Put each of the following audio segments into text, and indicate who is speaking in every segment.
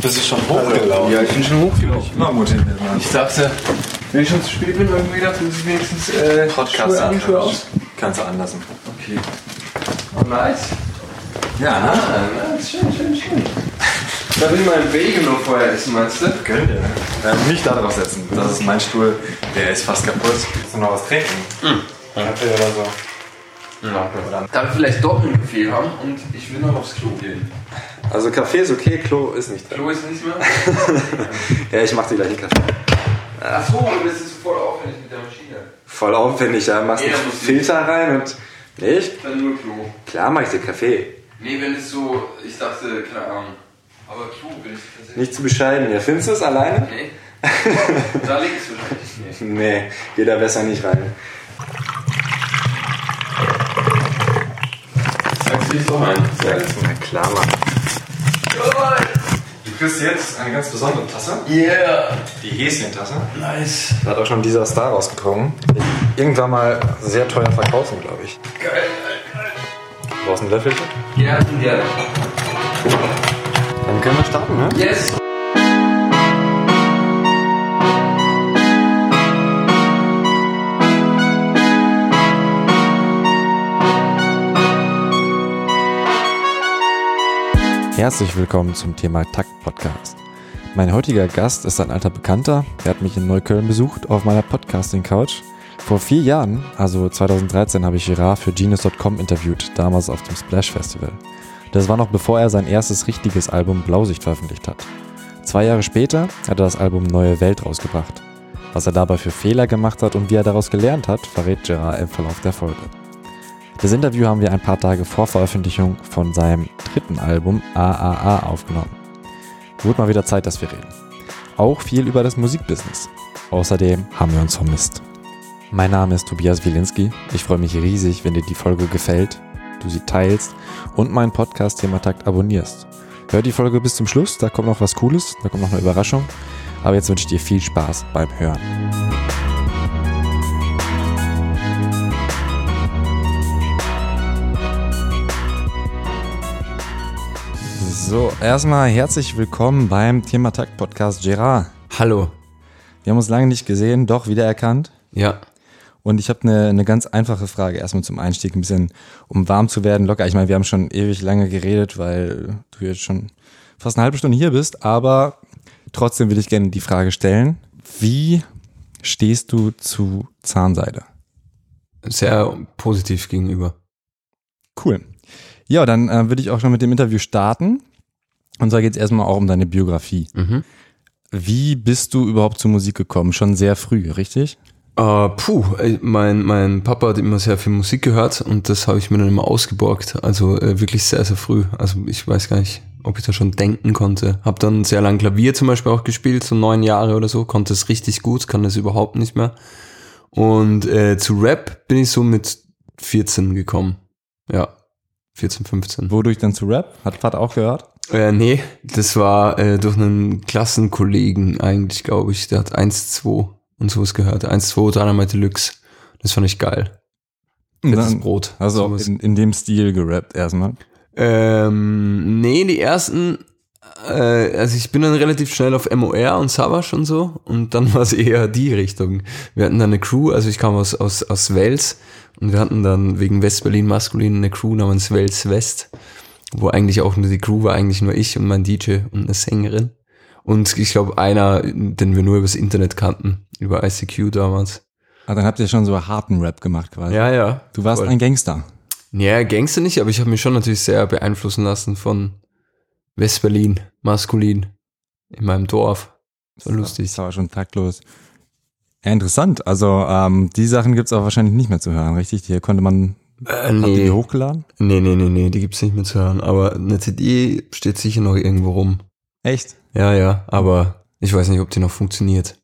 Speaker 1: Bist du schon hochgelaufen?
Speaker 2: Ja, ich bin schon hochgelaufen.
Speaker 1: Immer motiviert.
Speaker 2: Ich dachte, wenn ich schon zu spät bin, gedacht, muss ich wenigstens äh,
Speaker 1: Podcast
Speaker 2: Schuhe an, Schuhe aus.
Speaker 1: Kannst du anlassen.
Speaker 2: Okay. Oh, nice.
Speaker 1: Ja, ne?
Speaker 2: Ah, nice. Schön, schön, schön. Da will ich mal einen Bagel noch vorher essen, meinst du?
Speaker 1: Gönn dir. Ähm, nicht da drauf setzen. Das ist mein Stuhl. Der ist fast kaputt. Willst du noch was trinken? Kaffee oder so?
Speaker 2: Ja. Darf ich vielleicht doch einen Kaffee haben und ich will noch aufs Klo gehen.
Speaker 1: Also Kaffee ist okay, Klo ist nicht drin.
Speaker 2: Klo ist nicht mehr?
Speaker 1: Ja, ich mach dir gleich einen Kaffee.
Speaker 2: Ach so, das ist voll aufwendig mit der Maschine.
Speaker 1: Voll aufwendig, ja. Machst einen
Speaker 2: muss
Speaker 1: Filter rein und... Nicht?
Speaker 2: Dann nur Klo.
Speaker 1: Klar mach ich dir Kaffee.
Speaker 2: Nee, wenn es so, ich dachte, keine Ahnung. Aber Klo will ich tatsächlich.
Speaker 1: Nicht zu bescheiden. Ja, findest du es alleine?
Speaker 2: Nee. da liegt es wahrscheinlich nicht.
Speaker 1: Nee, geh da besser nicht rein.
Speaker 2: Dich doch ein?
Speaker 1: Na klar, Mann. Du kriegst jetzt eine ganz besondere Tasse.
Speaker 2: Yeah!
Speaker 1: Die Häschentasse.
Speaker 2: Nice.
Speaker 1: Da hat auch schon dieser Star rausgekommen. Irgendwann mal sehr teuer verkaufen, glaube ich.
Speaker 2: Geil, geil, geil.
Speaker 1: Du brauchst einen Löffelchen?
Speaker 2: Ja, gerne.
Speaker 1: Dann können wir starten, ne?
Speaker 2: Yes!
Speaker 3: Herzlich willkommen zum Thema Takt Podcast. Mein heutiger Gast ist ein alter Bekannter. Er hat mich in Neukölln besucht auf meiner Podcasting Couch. Vor vier Jahren, also 2013, habe ich Girard für Genius.com interviewt, damals auf dem Splash Festival. Das war noch bevor er sein erstes richtiges Album Blausicht veröffentlicht hat. Zwei Jahre später hat er das Album Neue Welt rausgebracht. Was er dabei für Fehler gemacht hat und wie er daraus gelernt hat, verrät Gerard im Verlauf der Folge. Das Interview haben wir ein paar Tage vor Veröffentlichung von seinem dritten Album AAA aufgenommen. Wurde mal wieder Zeit, dass wir reden. Auch viel über das Musikbusiness. Außerdem haben wir uns vermisst. Mein Name ist Tobias Wilinski. Ich freue mich riesig, wenn dir die Folge gefällt, du sie teilst und meinen Podcast Thematakt abonnierst. Hör die Folge bis zum Schluss, da kommt noch was Cooles, da kommt noch eine Überraschung. Aber jetzt wünsche ich dir viel Spaß beim Hören. So, erstmal herzlich willkommen beim Thematakt Podcast Gerard.
Speaker 2: Hallo.
Speaker 3: Wir haben uns lange nicht gesehen, doch wiedererkannt.
Speaker 2: Ja.
Speaker 3: Und ich habe eine, eine ganz einfache Frage, erstmal zum Einstieg, ein bisschen, um warm zu werden, locker. Ich meine, wir haben schon ewig lange geredet, weil du jetzt schon fast eine halbe Stunde hier bist, aber trotzdem will ich gerne die Frage stellen, wie stehst du zu Zahnseide?
Speaker 2: Sehr positiv gegenüber.
Speaker 3: Cool. Ja, dann äh, würde ich auch schon mit dem Interview starten. Und zwar geht es erstmal auch um deine Biografie.
Speaker 2: Mhm.
Speaker 3: Wie bist du überhaupt zur Musik gekommen? Schon sehr früh, richtig?
Speaker 2: Äh, puh, äh, mein, mein Papa hat immer sehr viel Musik gehört und das habe ich mir dann immer ausgeborgt. Also äh, wirklich sehr, sehr früh. Also ich weiß gar nicht, ob ich da schon denken konnte. Hab dann sehr lang Klavier zum Beispiel auch gespielt, so neun Jahre oder so, konnte es richtig gut, kann das überhaupt nicht mehr. Und äh, zu Rap bin ich so mit 14 gekommen. Ja, 14, 15.
Speaker 3: Wodurch dann zu Rap? Hat Vater auch gehört?
Speaker 2: Äh, nee, das war äh, durch einen Klassenkollegen eigentlich, glaube ich. Der hat 1-2 und sowas gehört. 1-2 Dynamite Deluxe. Das fand ich geil. Fettes Brot.
Speaker 3: Also in, in dem Stil gerappt erstmal.
Speaker 2: Ähm, nee, die ersten, äh, also ich bin dann relativ schnell auf MOR und Savage und so und dann war es eher die Richtung. Wir hatten dann eine Crew, also ich kam aus, aus, aus Wels und wir hatten dann wegen West-Berlin maskulin eine Crew namens Wels West, wo eigentlich auch nur die Crew war, eigentlich nur ich und mein DJ und eine Sängerin. Und ich glaube einer, den wir nur übers Internet kannten, über ICQ damals.
Speaker 3: Ah, dann habt ihr schon so harten Rap gemacht quasi.
Speaker 2: Ja, ja.
Speaker 3: Du warst
Speaker 2: voll.
Speaker 3: ein Gangster.
Speaker 2: Ja, Gangster nicht, aber ich habe mich schon natürlich sehr beeinflussen lassen von West-Berlin, maskulin, in meinem Dorf. So lustig.
Speaker 3: Das war schon taktlos. Ja, interessant. Also ähm, die Sachen gibt's auch wahrscheinlich nicht mehr zu hören, richtig? Hier konnte man,
Speaker 2: Äh,
Speaker 3: ihr die
Speaker 2: nee.
Speaker 3: hochgeladen?
Speaker 2: nee, nee, nee, nee, die gibt's nicht mehr zu hören. Aber eine CD steht sicher noch irgendwo rum.
Speaker 3: Echt?
Speaker 2: Ja, ja, aber ich weiß nicht, ob die noch funktioniert.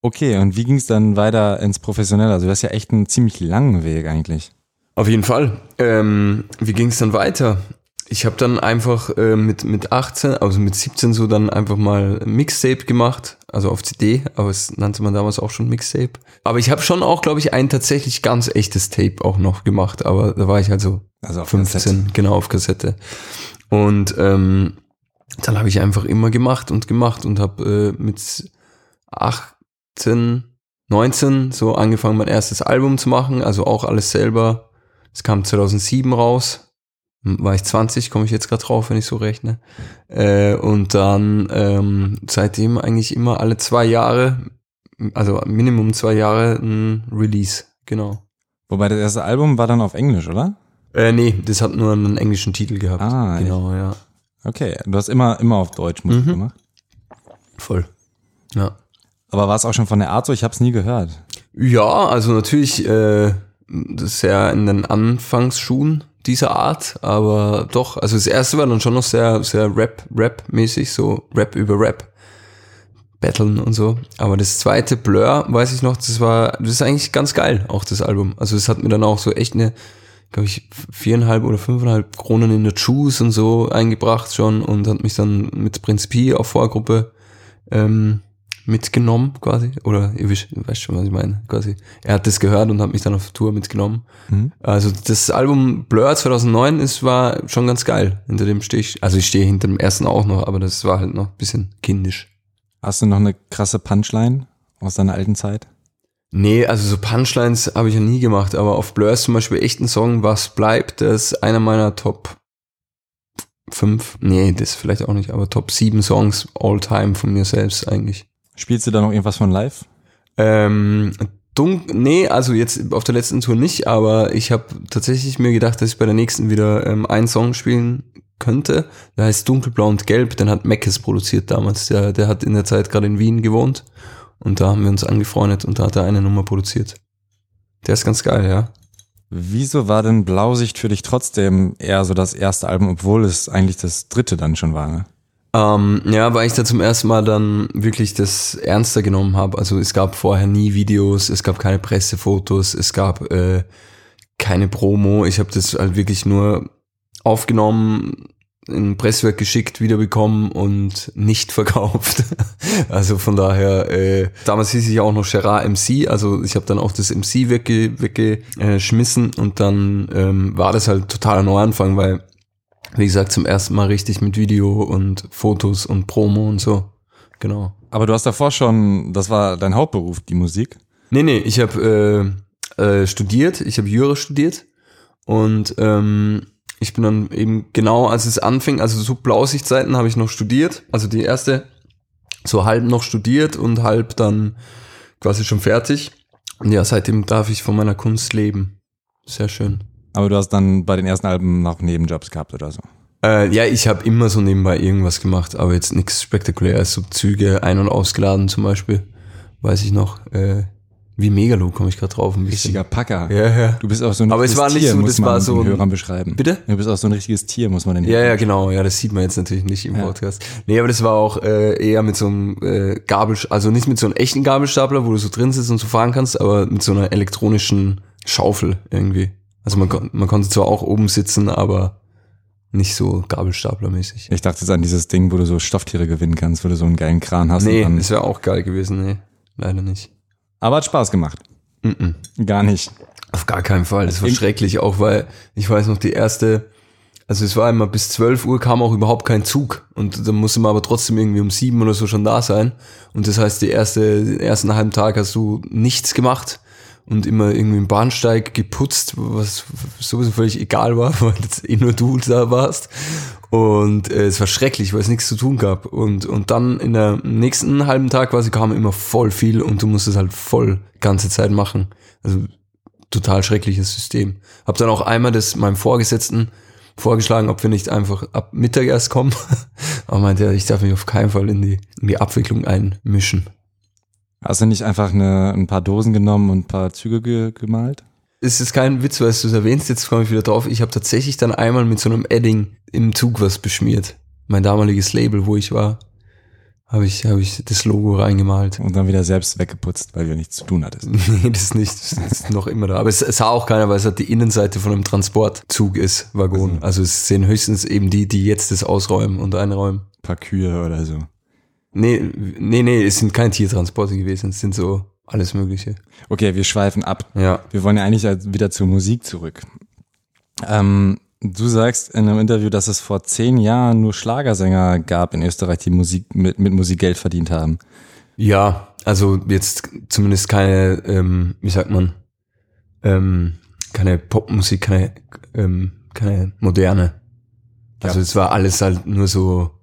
Speaker 3: Okay, und wie ging's dann weiter ins Professionelle? Also du hast ja echt einen ziemlich langen Weg eigentlich.
Speaker 2: Auf jeden Fall. Ähm, wie ging's dann weiter? Ich habe dann einfach äh, mit, mit 18, also mit 17 so dann einfach mal Mixtape gemacht, also auf CD, aber es nannte man damals auch schon Mixtape. Aber ich habe schon auch, glaube ich, ein tatsächlich ganz echtes Tape auch noch gemacht, aber da war ich also
Speaker 3: Also auf
Speaker 2: 15, genau auf Kassette. Und ähm, dann habe ich einfach immer gemacht und gemacht und habe äh, mit 18, 19 so angefangen, mein erstes Album zu machen, also auch alles selber. Es kam 2007 raus, war ich 20, komme ich jetzt gerade drauf, wenn ich so rechne. Äh, und dann ähm, seitdem eigentlich immer alle zwei Jahre, also Minimum zwei Jahre ein Release, genau.
Speaker 3: Wobei das erste Album war dann auf Englisch, oder?
Speaker 2: Äh, nee, das hat nur einen englischen Titel gehabt.
Speaker 3: Ah,
Speaker 2: genau, ja.
Speaker 3: Okay, du hast immer, immer auf Deutsch Musik
Speaker 2: Mhm.
Speaker 3: gemacht.
Speaker 2: Voll. Ja.
Speaker 3: Aber war es auch schon von der Art so? Ich habe es nie gehört.
Speaker 2: Ja, also natürlich äh, das ist ja in den Anfangsschuhen dieser Art, aber doch, also das erste war dann schon noch sehr, sehr Rap, Rap-mäßig, so Rap über Rap, Battlen und so. Aber das zweite Blur, weiß ich noch, das war, das ist eigentlich ganz geil, auch das Album. Also es hat mir dann auch so echt eine, glaube ich, viereinhalb oder fünfeinhalb Kronen in der Juice und so eingebracht schon und hat mich dann mit Prinz Pi auf Vorgruppe ähm, mitgenommen quasi. Oder ihr wisst, weißt schon, was ich meine. Quasi. Er hat das gehört und hat mich dann auf Tour mitgenommen.
Speaker 3: Mhm.
Speaker 2: Also das Album Blur 2009 ist, war schon ganz geil. Hinter dem stehe ich, also ich stehe hinter dem ersten auch noch, aber das war halt noch ein bisschen kindisch.
Speaker 3: Hast du noch eine krasse Punchline aus deiner alten Zeit?
Speaker 2: Nee, also so Punchlines habe ich ja nie gemacht, aber auf Blur ist zum Beispiel echt ein Song, was bleibt, das ist einer meiner Top 5, nee, das vielleicht auch nicht, aber Top 7 Songs all time von mir selbst eigentlich.
Speaker 3: Spielst du da noch irgendwas von live?
Speaker 2: Ähm, dunk, nee, also jetzt auf der letzten Tour nicht, aber ich habe tatsächlich mir gedacht, dass ich bei der nächsten wieder ähm, einen Song spielen könnte. Der heißt Dunkelblau und Gelb, den hat Meckes produziert damals. Der, der hat in der Zeit gerade in Wien gewohnt und da haben wir uns angefreundet und da hat er eine Nummer produziert. Der ist ganz geil, ja.
Speaker 3: Wieso war denn Blausicht für dich trotzdem eher so das erste Album, obwohl es eigentlich das dritte dann schon war? Ne?
Speaker 2: Ähm, ja, weil ich da zum ersten Mal dann wirklich das ernster genommen habe. Also es gab vorher nie Videos, es gab keine Pressefotos, es gab äh, keine Promo. Ich habe das halt wirklich nur aufgenommen, in Presswerk geschickt, wiederbekommen und nicht verkauft. also von daher, äh, damals hieß ich auch noch Gerard MC, also ich habe dann auch das MC wegge weggeschmissen und dann ähm, war das halt totaler Neuanfang, weil wie gesagt, zum ersten Mal richtig mit Video und Fotos und Promo und so. Genau.
Speaker 3: Aber du hast davor schon, das war dein Hauptberuf, die Musik.
Speaker 2: Nee, nee, ich habe äh, äh, studiert, ich habe Jura studiert und ähm, ich bin dann eben genau, als es anfing, also so Blausichtzeiten habe ich noch studiert, also die erste so halb noch studiert und halb dann quasi schon fertig. Und ja, seitdem darf ich von meiner Kunst leben. Sehr schön.
Speaker 3: Aber du hast dann bei den ersten Alben noch Nebenjobs gehabt oder so.
Speaker 2: Äh, ja, ich habe immer so nebenbei irgendwas gemacht, aber jetzt nichts spektakuläres. So Züge ein- und ausgeladen zum Beispiel, weiß ich noch. Äh, wie Megalo komme ich gerade drauf. Ein bisschen.
Speaker 3: Richtiger Packer.
Speaker 2: Ja, ja.
Speaker 3: Du bist auch so ein
Speaker 2: Aber es
Speaker 3: richtiges
Speaker 2: war nicht
Speaker 3: Tier,
Speaker 2: so,
Speaker 3: muss
Speaker 2: das
Speaker 3: man
Speaker 2: war so
Speaker 3: den Hörern beschreiben.
Speaker 2: Bitte?
Speaker 3: Du bist auch so ein richtiges Tier, muss man den
Speaker 2: Ja, ja, genau. Ja, das sieht man jetzt natürlich nicht im
Speaker 3: Ja.
Speaker 2: Podcast. Nee, aber das war auch äh, eher mit so einem äh, Gabel, also nicht mit so einem echten Gabelstapler, wo du so drin sitzt und so fahren kannst, aber mit so einer elektronischen Schaufel irgendwie. Also man, kon- man konnte zwar auch oben sitzen, aber nicht so Gabelstaplermäßig.
Speaker 3: Ich dachte jetzt an dieses Ding, wo du so Stofftiere gewinnen kannst, wo du so einen geilen Kran hast.
Speaker 2: Nee, das wäre auch geil gewesen, nee. Leider nicht.
Speaker 3: aber hat Spaß gemacht.
Speaker 2: Mm-mm.
Speaker 3: Gar nicht.
Speaker 2: Auf gar keinen Fall. Das war
Speaker 3: In-
Speaker 2: schrecklich, auch weil ich weiß noch, die erste, also es war immer bis 12 Uhr kam auch überhaupt kein Zug. Und dann musste man aber trotzdem irgendwie um sieben oder so schon da sein. Und das heißt, die erste, den ersten halben Tag hast du nichts gemacht und immer irgendwie im Bahnsteig geputzt, was sowieso völlig egal war, weil jetzt eh nur du da warst. Und äh, es war schrecklich, weil es nichts zu tun gab. Und, und dann in der nächsten halben Tag quasi kam immer voll viel und du musstest halt voll ganze Zeit machen. Also total schreckliches System. Hab dann auch einmal das meinem Vorgesetzten vorgeschlagen, ob wir nicht einfach ab Mittag erst kommen. Aber meinte er, ich darf mich auf keinen Fall in die, in die Abwicklung einmischen.
Speaker 3: Hast du nicht einfach eine, ein paar Dosen genommen und ein paar Züge ge gemalt?
Speaker 2: Es ist kein Witz, weil du es erwähnst, jetzt komme ich wieder drauf. Ich habe tatsächlich dann einmal mit so einem Edding im Zug was beschmiert. Mein damaliges Label, wo ich war, habe ich, hab ich das Logo reingemalt.
Speaker 3: Und dann wieder selbst weggeputzt, weil du nichts zu tun hattest.
Speaker 2: Nee, das nicht. Das ist noch immer da. Aber es, es sah auch keiner, weil es halt die Innenseite von einem Transportzug ist, Waggon. Also es sehen höchstens eben die, die jetzt das ausräumen und einräumen.
Speaker 3: Ein paar Kühe oder so.
Speaker 2: Nee, nee, nee, es sind keine Tiertransporte gewesen, es sind so alles Mögliche.
Speaker 3: Okay, wir schweifen ab.
Speaker 2: Ja.
Speaker 3: Wir wollen ja eigentlich wieder zur Musik zurück. Ähm, Du sagst in einem Interview, dass es vor zehn Jahren nur Schlagersänger gab in Österreich, die Musik mit, mit Musik Geld verdient haben.
Speaker 2: Ja, also jetzt zumindest keine, ähm, wie sagt man, ähm, keine Popmusik, keine, ähm, keine moderne. Also
Speaker 3: Ja.
Speaker 2: es war alles halt nur so,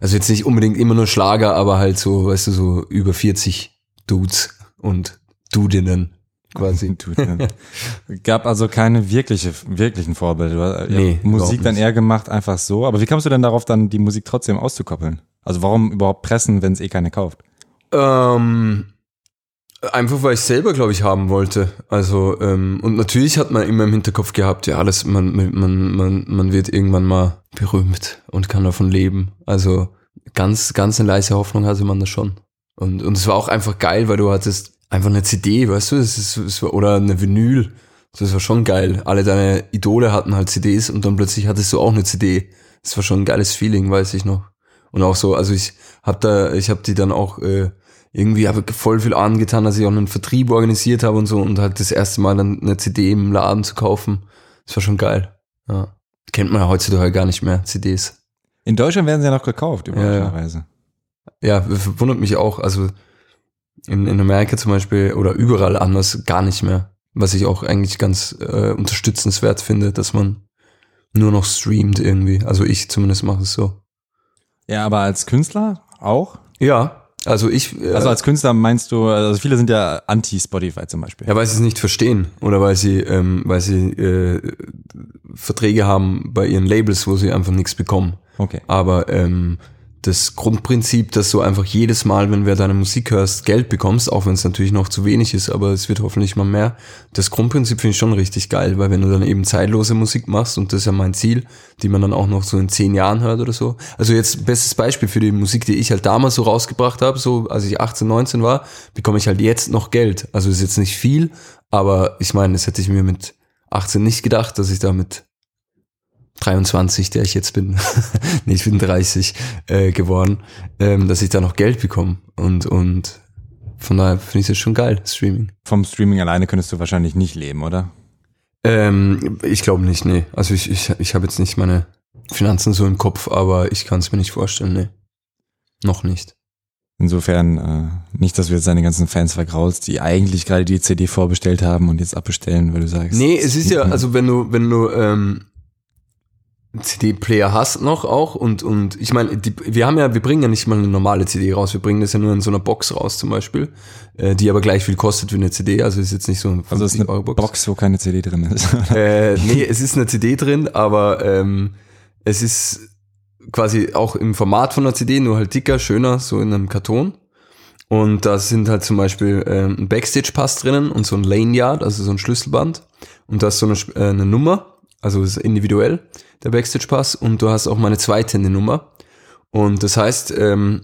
Speaker 2: also jetzt nicht unbedingt immer nur Schlager, aber halt so, weißt du, so über 40 Dudes und Dudinnen quasi.
Speaker 3: Gab also keine wirkliche, wirklichen Vorbilder. Ihr
Speaker 2: Nee,
Speaker 3: Musik dann eher gemacht, einfach so. Aber wie kommst du denn darauf, dann die Musik trotzdem auszukoppeln? Also warum überhaupt pressen, wenn es eh keine kauft?
Speaker 2: Ähm, einfach weil ich selber, glaube ich, haben wollte. Also, ähm, und natürlich hat man immer im Hinterkopf gehabt, ja, das, man, man, man, man wird irgendwann mal berühmt und kann davon leben. Also ganz, ganz eine leise Hoffnung hatte man da schon. Und, und es war auch einfach geil, weil du hattest einfach eine CD, weißt du, es ist, es war, oder eine Vinyl. Das war schon geil. Alle deine Idole hatten halt CDs und dann plötzlich hattest du auch eine CD. Das war schon ein geiles Feeling, weiß ich noch. Und auch so, also ich hab da, ich hab die dann auch äh, irgendwie habe voll viel angetan, dass ich auch einen Vertrieb organisiert habe und so und halt das erste Mal dann eine CD im Laden zu kaufen. Das war schon geil. Ja. Kennt man ja heutzutage gar nicht mehr, CDs.
Speaker 3: In Deutschland werden sie ja noch gekauft,
Speaker 2: ja.
Speaker 3: überraschenderweise.
Speaker 2: Ja, verwundert mich auch. Also in, in Amerika zum Beispiel oder überall anders gar nicht mehr. Was ich auch eigentlich ganz äh, unterstützenswert finde, dass man nur noch streamt irgendwie. Also ich zumindest mache es so.
Speaker 3: Ja, aber als Künstler auch?
Speaker 2: Ja, also ich. Äh,
Speaker 3: Also als Künstler meinst du, also viele sind ja anti-Spotify zum Beispiel.
Speaker 2: Ja, weil sie es nicht verstehen oder weil sie, ähm, weil sie äh, Verträge haben bei ihren Labels, wo sie einfach nichts bekommen.
Speaker 3: Okay.
Speaker 2: Aber ähm, das Grundprinzip, dass du einfach jedes Mal, wenn wir deine Musik hörst, Geld bekommst, auch wenn es natürlich noch zu wenig ist, aber es wird hoffentlich mal mehr. Das Grundprinzip finde ich schon richtig geil, weil wenn du dann eben zeitlose Musik machst, und das ist ja mein Ziel, die man dann auch noch so in zehn Jahren hört oder so. Also jetzt bestes Beispiel für die Musik, die ich halt damals so rausgebracht habe, so als ich 18, 19 war, bekomme ich halt jetzt noch Geld. Also ist jetzt nicht viel, aber ich meine, das hätte ich mir mit 18 nicht gedacht, dass ich da mit 23, der ich jetzt bin, nee, ich bin 30 äh, geworden, ähm, dass ich da noch Geld bekomme. Und, und von daher finde ich das schon geil, Streaming.
Speaker 3: Vom Streaming alleine könntest du wahrscheinlich nicht leben, oder?
Speaker 2: Ähm, ich glaube nicht, nee. Also ich, ich, ich habe jetzt nicht meine Finanzen so im Kopf, aber ich kann es mir nicht vorstellen, nee. Noch nicht.
Speaker 3: Insofern äh, nicht, dass du jetzt deine ganzen Fans vergraulst, die eigentlich gerade die CD vorbestellt haben und jetzt abbestellen, weil du sagst.
Speaker 2: Nee, es ist ja, also wenn du, wenn du ähm, CD-Player hast noch auch und, und ich meine, die- wir haben ja, wir bringen ja nicht mal eine normale CD raus, wir bringen das ja nur in so einer Box raus zum Beispiel, äh, die aber gleich viel kostet wie eine CD, also ist jetzt nicht so ein
Speaker 3: Also ist eine
Speaker 2: 50 Euro
Speaker 3: Box. wo keine CD drin ist.
Speaker 2: Äh, nee, es ist eine CD drin, aber ähm, es ist quasi auch im Format von einer CD, nur halt dicker, schöner, so in einem Karton. Und da sind halt zum Beispiel ähm, ein Backstage-Pass drinnen und so ein Lanyard, also so ein Schlüsselband. Und da ist so eine, äh, eine Nummer, also ist individuell, der Backstage-Pass. Und du hast auch meine zweite Nummer. Und das heißt, ähm,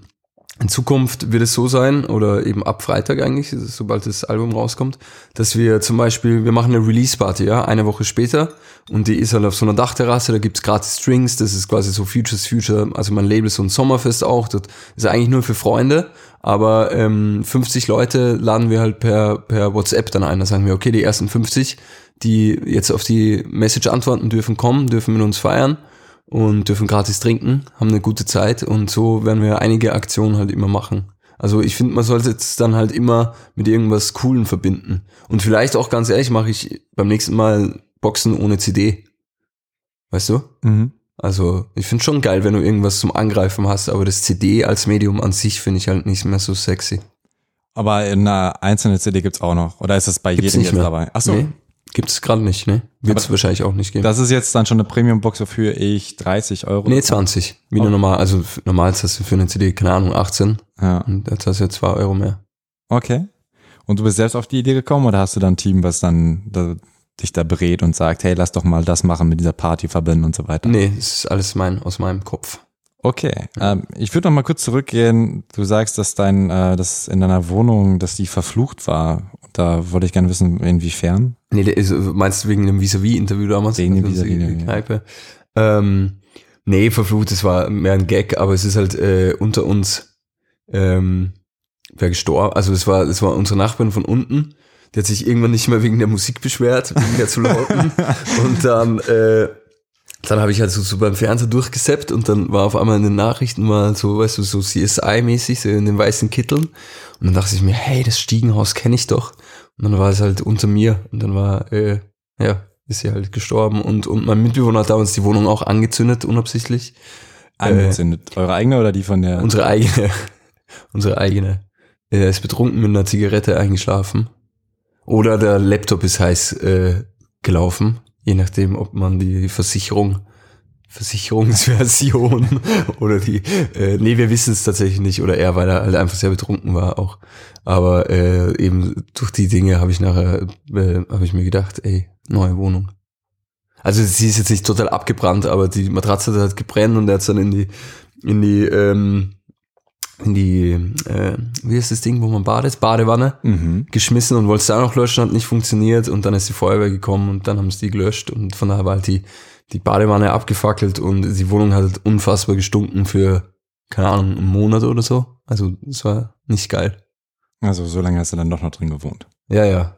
Speaker 2: in Zukunft wird es so sein, oder eben ab Freitag eigentlich, sobald das Album rauskommt, dass wir zum Beispiel, wir machen eine Release-Party, ja, eine Woche später und die ist halt auf so einer Dachterrasse, da gibt's gratis Drinks, das ist quasi so Futures Future, also mein Label ist so ein Sommerfest auch, das ist eigentlich nur für Freunde, aber ähm, 50 Leute laden wir halt per, per WhatsApp dann ein, da sagen wir, okay, die ersten 50, die jetzt auf die Message antworten dürfen, kommen, dürfen mit uns feiern und dürfen gratis trinken, haben eine gute Zeit und so werden wir einige Aktionen halt immer machen. Also ich finde, man sollte es dann halt immer mit irgendwas Coolen verbinden. Und vielleicht auch ganz ehrlich, mache ich beim nächsten Mal Boxen ohne CD. Weißt du?
Speaker 3: mhm.
Speaker 2: Also ich finde schon geil, wenn du irgendwas zum Angreifen hast, aber das CD als Medium an sich finde ich halt nicht mehr so sexy.
Speaker 3: Aber in einer einzelnen CD gibt's auch noch. Oder ist das bei
Speaker 2: Gibt's
Speaker 3: jedem
Speaker 2: nicht
Speaker 3: jetzt
Speaker 2: mehr.
Speaker 3: dabei? Ach so.
Speaker 2: Nee, gibt es gerade nicht, ne? Wird es wahrscheinlich auch nicht geben.
Speaker 3: Das ist jetzt dann schon eine Premium-Box, wofür ich 30 Euro.
Speaker 2: nee, 20. Wie eine
Speaker 3: Oh.
Speaker 2: normal, also normal hast du für eine CD, keine Ahnung, 18.
Speaker 3: Ja.
Speaker 2: Und jetzt hast du ja 2 Euro mehr.
Speaker 3: Okay. Und du bist selbst auf die Idee gekommen oder hast du dann ein Team, was dann da, dich da berät und sagt, hey, lass doch mal das machen mit dieser Party verbinden und so weiter?
Speaker 2: Nee, es ist alles mein, aus meinem Kopf.
Speaker 3: Okay. Ähm, ich würde noch mal kurz zurückgehen. Du sagst, dass dein, äh, dass in deiner Wohnung, dass die verflucht war. Da wollte ich gerne wissen, inwiefern.
Speaker 2: Nee, der ist, meinst du wegen dem Vis-a-vis-Interview damals?
Speaker 3: Wegen dem
Speaker 2: Also
Speaker 3: Vis-a-vis, ja.
Speaker 2: Kneipe. Ähm, nee, verflucht, das war mehr ein Gag, aber es ist halt äh, unter uns ähm, wer gestorben. Also es war, es war unsere Nachbarin von unten. Die hat sich irgendwann nicht mehr wegen der Musik beschwert, wegen der zu lauten. Und dann äh, dann habe ich halt so, so beim Fernseher durchgeseppt und dann war auf einmal in den Nachrichten mal so, weißt du, so CSI-mäßig, so in den weißen Kitteln. Und dann dachte ich mir, hey, das Stiegenhaus kenne ich doch. Und dann war es halt unter mir und dann war, äh, ja, ist sie halt gestorben und, und mein Mitbewohner hat damals die Wohnung auch angezündet, unabsichtlich.
Speaker 3: Angezündet. Äh, Eure eigene oder die von der?
Speaker 2: Unsere eigene. unsere eigene. Er ist betrunken mit einer Zigarette eingeschlafen. Oder der Laptop ist heiß äh, gelaufen, je nachdem, ob man die Versicherung, Versicherungsversion oder die, äh, nee, wir wissen es tatsächlich nicht, oder er, weil er halt einfach sehr betrunken war auch. Aber äh, eben durch die Dinge habe ich nachher, äh, habe ich mir gedacht, ey, neue Wohnung. Also sie ist jetzt nicht total abgebrannt, aber die Matratze hat halt gebrennt und er hat dann in die, in die, ähm, in die, äh, wie ist das Ding, wo man badet, Badewanne,
Speaker 3: Mhm.
Speaker 2: geschmissen und wollte es da noch löschen, hat nicht funktioniert und dann ist die Feuerwehr gekommen und dann haben sie die gelöscht und von daher war halt die, die Badewanne abgefackelt und die Wohnung hat halt unfassbar gestunken für, keine Ahnung, einen Monat oder so. Also es war nicht geil.
Speaker 3: Also so lange hast du dann doch noch drin gewohnt.
Speaker 2: Ja, ja,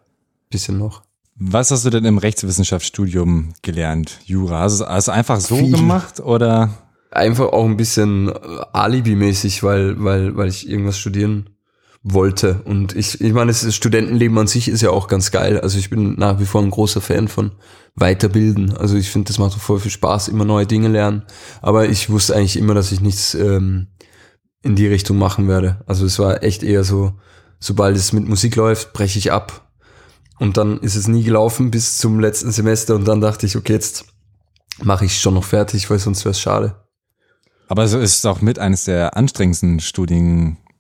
Speaker 2: bisschen noch.
Speaker 3: Was hast du denn im Rechtswissenschaftsstudium gelernt, Jura? Hast du es einfach so
Speaker 2: Viel.
Speaker 3: gemacht oder?
Speaker 2: Einfach auch ein bisschen äh, Alibi-mäßig, weil, weil, weil ich irgendwas studieren wollte. Und ich, ich meine, das Studentenleben an sich ist ja auch ganz geil. Also ich bin nach wie vor ein großer Fan von Weiterbilden. Also ich finde, das macht voll viel Spaß, immer neue Dinge lernen. Aber ich wusste eigentlich immer, dass ich nichts ähm, in die Richtung machen werde. Also es war echt eher so, sobald es mit Musik läuft, breche ich ab. Und dann ist es nie gelaufen bis zum letzten Semester und dann dachte ich, okay, jetzt mache ich schon noch fertig, weil sonst wäre es schade.
Speaker 3: Aber es ist auch mit eines der anstrengendsten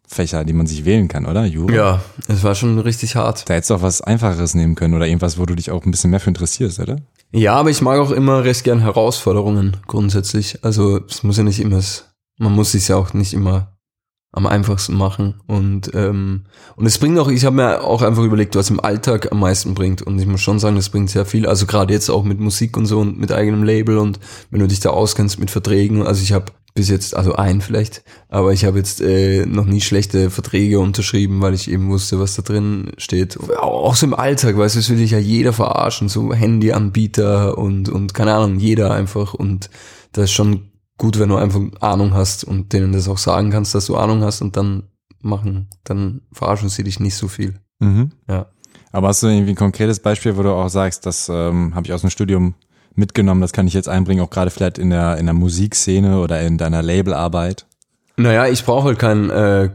Speaker 3: Studienfächer, die man sich wählen kann, oder? Jura?
Speaker 2: Ja, es war schon richtig hart.
Speaker 3: Da hättest du auch was Einfacheres nehmen können oder irgendwas, wo du dich auch ein bisschen mehr für interessierst, oder?
Speaker 2: Ja, aber ich mag auch immer recht gern Herausforderungen grundsätzlich. Also es muss ja nicht immer, man muss es ja auch nicht immer am einfachsten machen. Und, ähm, und es bringt auch, ich habe mir auch einfach überlegt, was im Alltag am meisten bringt. Und ich muss schon sagen, das bringt sehr viel. Also gerade jetzt auch mit Musik und so und mit eigenem Label und wenn du dich da auskennst mit Verträgen. Also ich habe bis jetzt, also ein vielleicht, aber ich habe jetzt äh, noch nie schlechte Verträge unterschrieben, weil ich eben wusste, was da drin steht. Auch so im Alltag, weißt du, es will dich ja jeder verarschen, so Handyanbieter und, und keine Ahnung, jeder einfach. Und das ist schon gut, wenn du einfach Ahnung hast und denen das auch sagen kannst, dass du Ahnung hast und dann machen, dann verarschen sie dich nicht so viel.
Speaker 3: Mhm.
Speaker 2: Ja.
Speaker 3: Aber hast du irgendwie ein konkretes Beispiel, wo du auch sagst, das ähm, habe ich aus dem Studium mitgenommen, das kann ich jetzt einbringen, auch gerade vielleicht in der, in der Musikszene oder in deiner Labelarbeit?
Speaker 2: Naja, ich brauche halt keinen äh,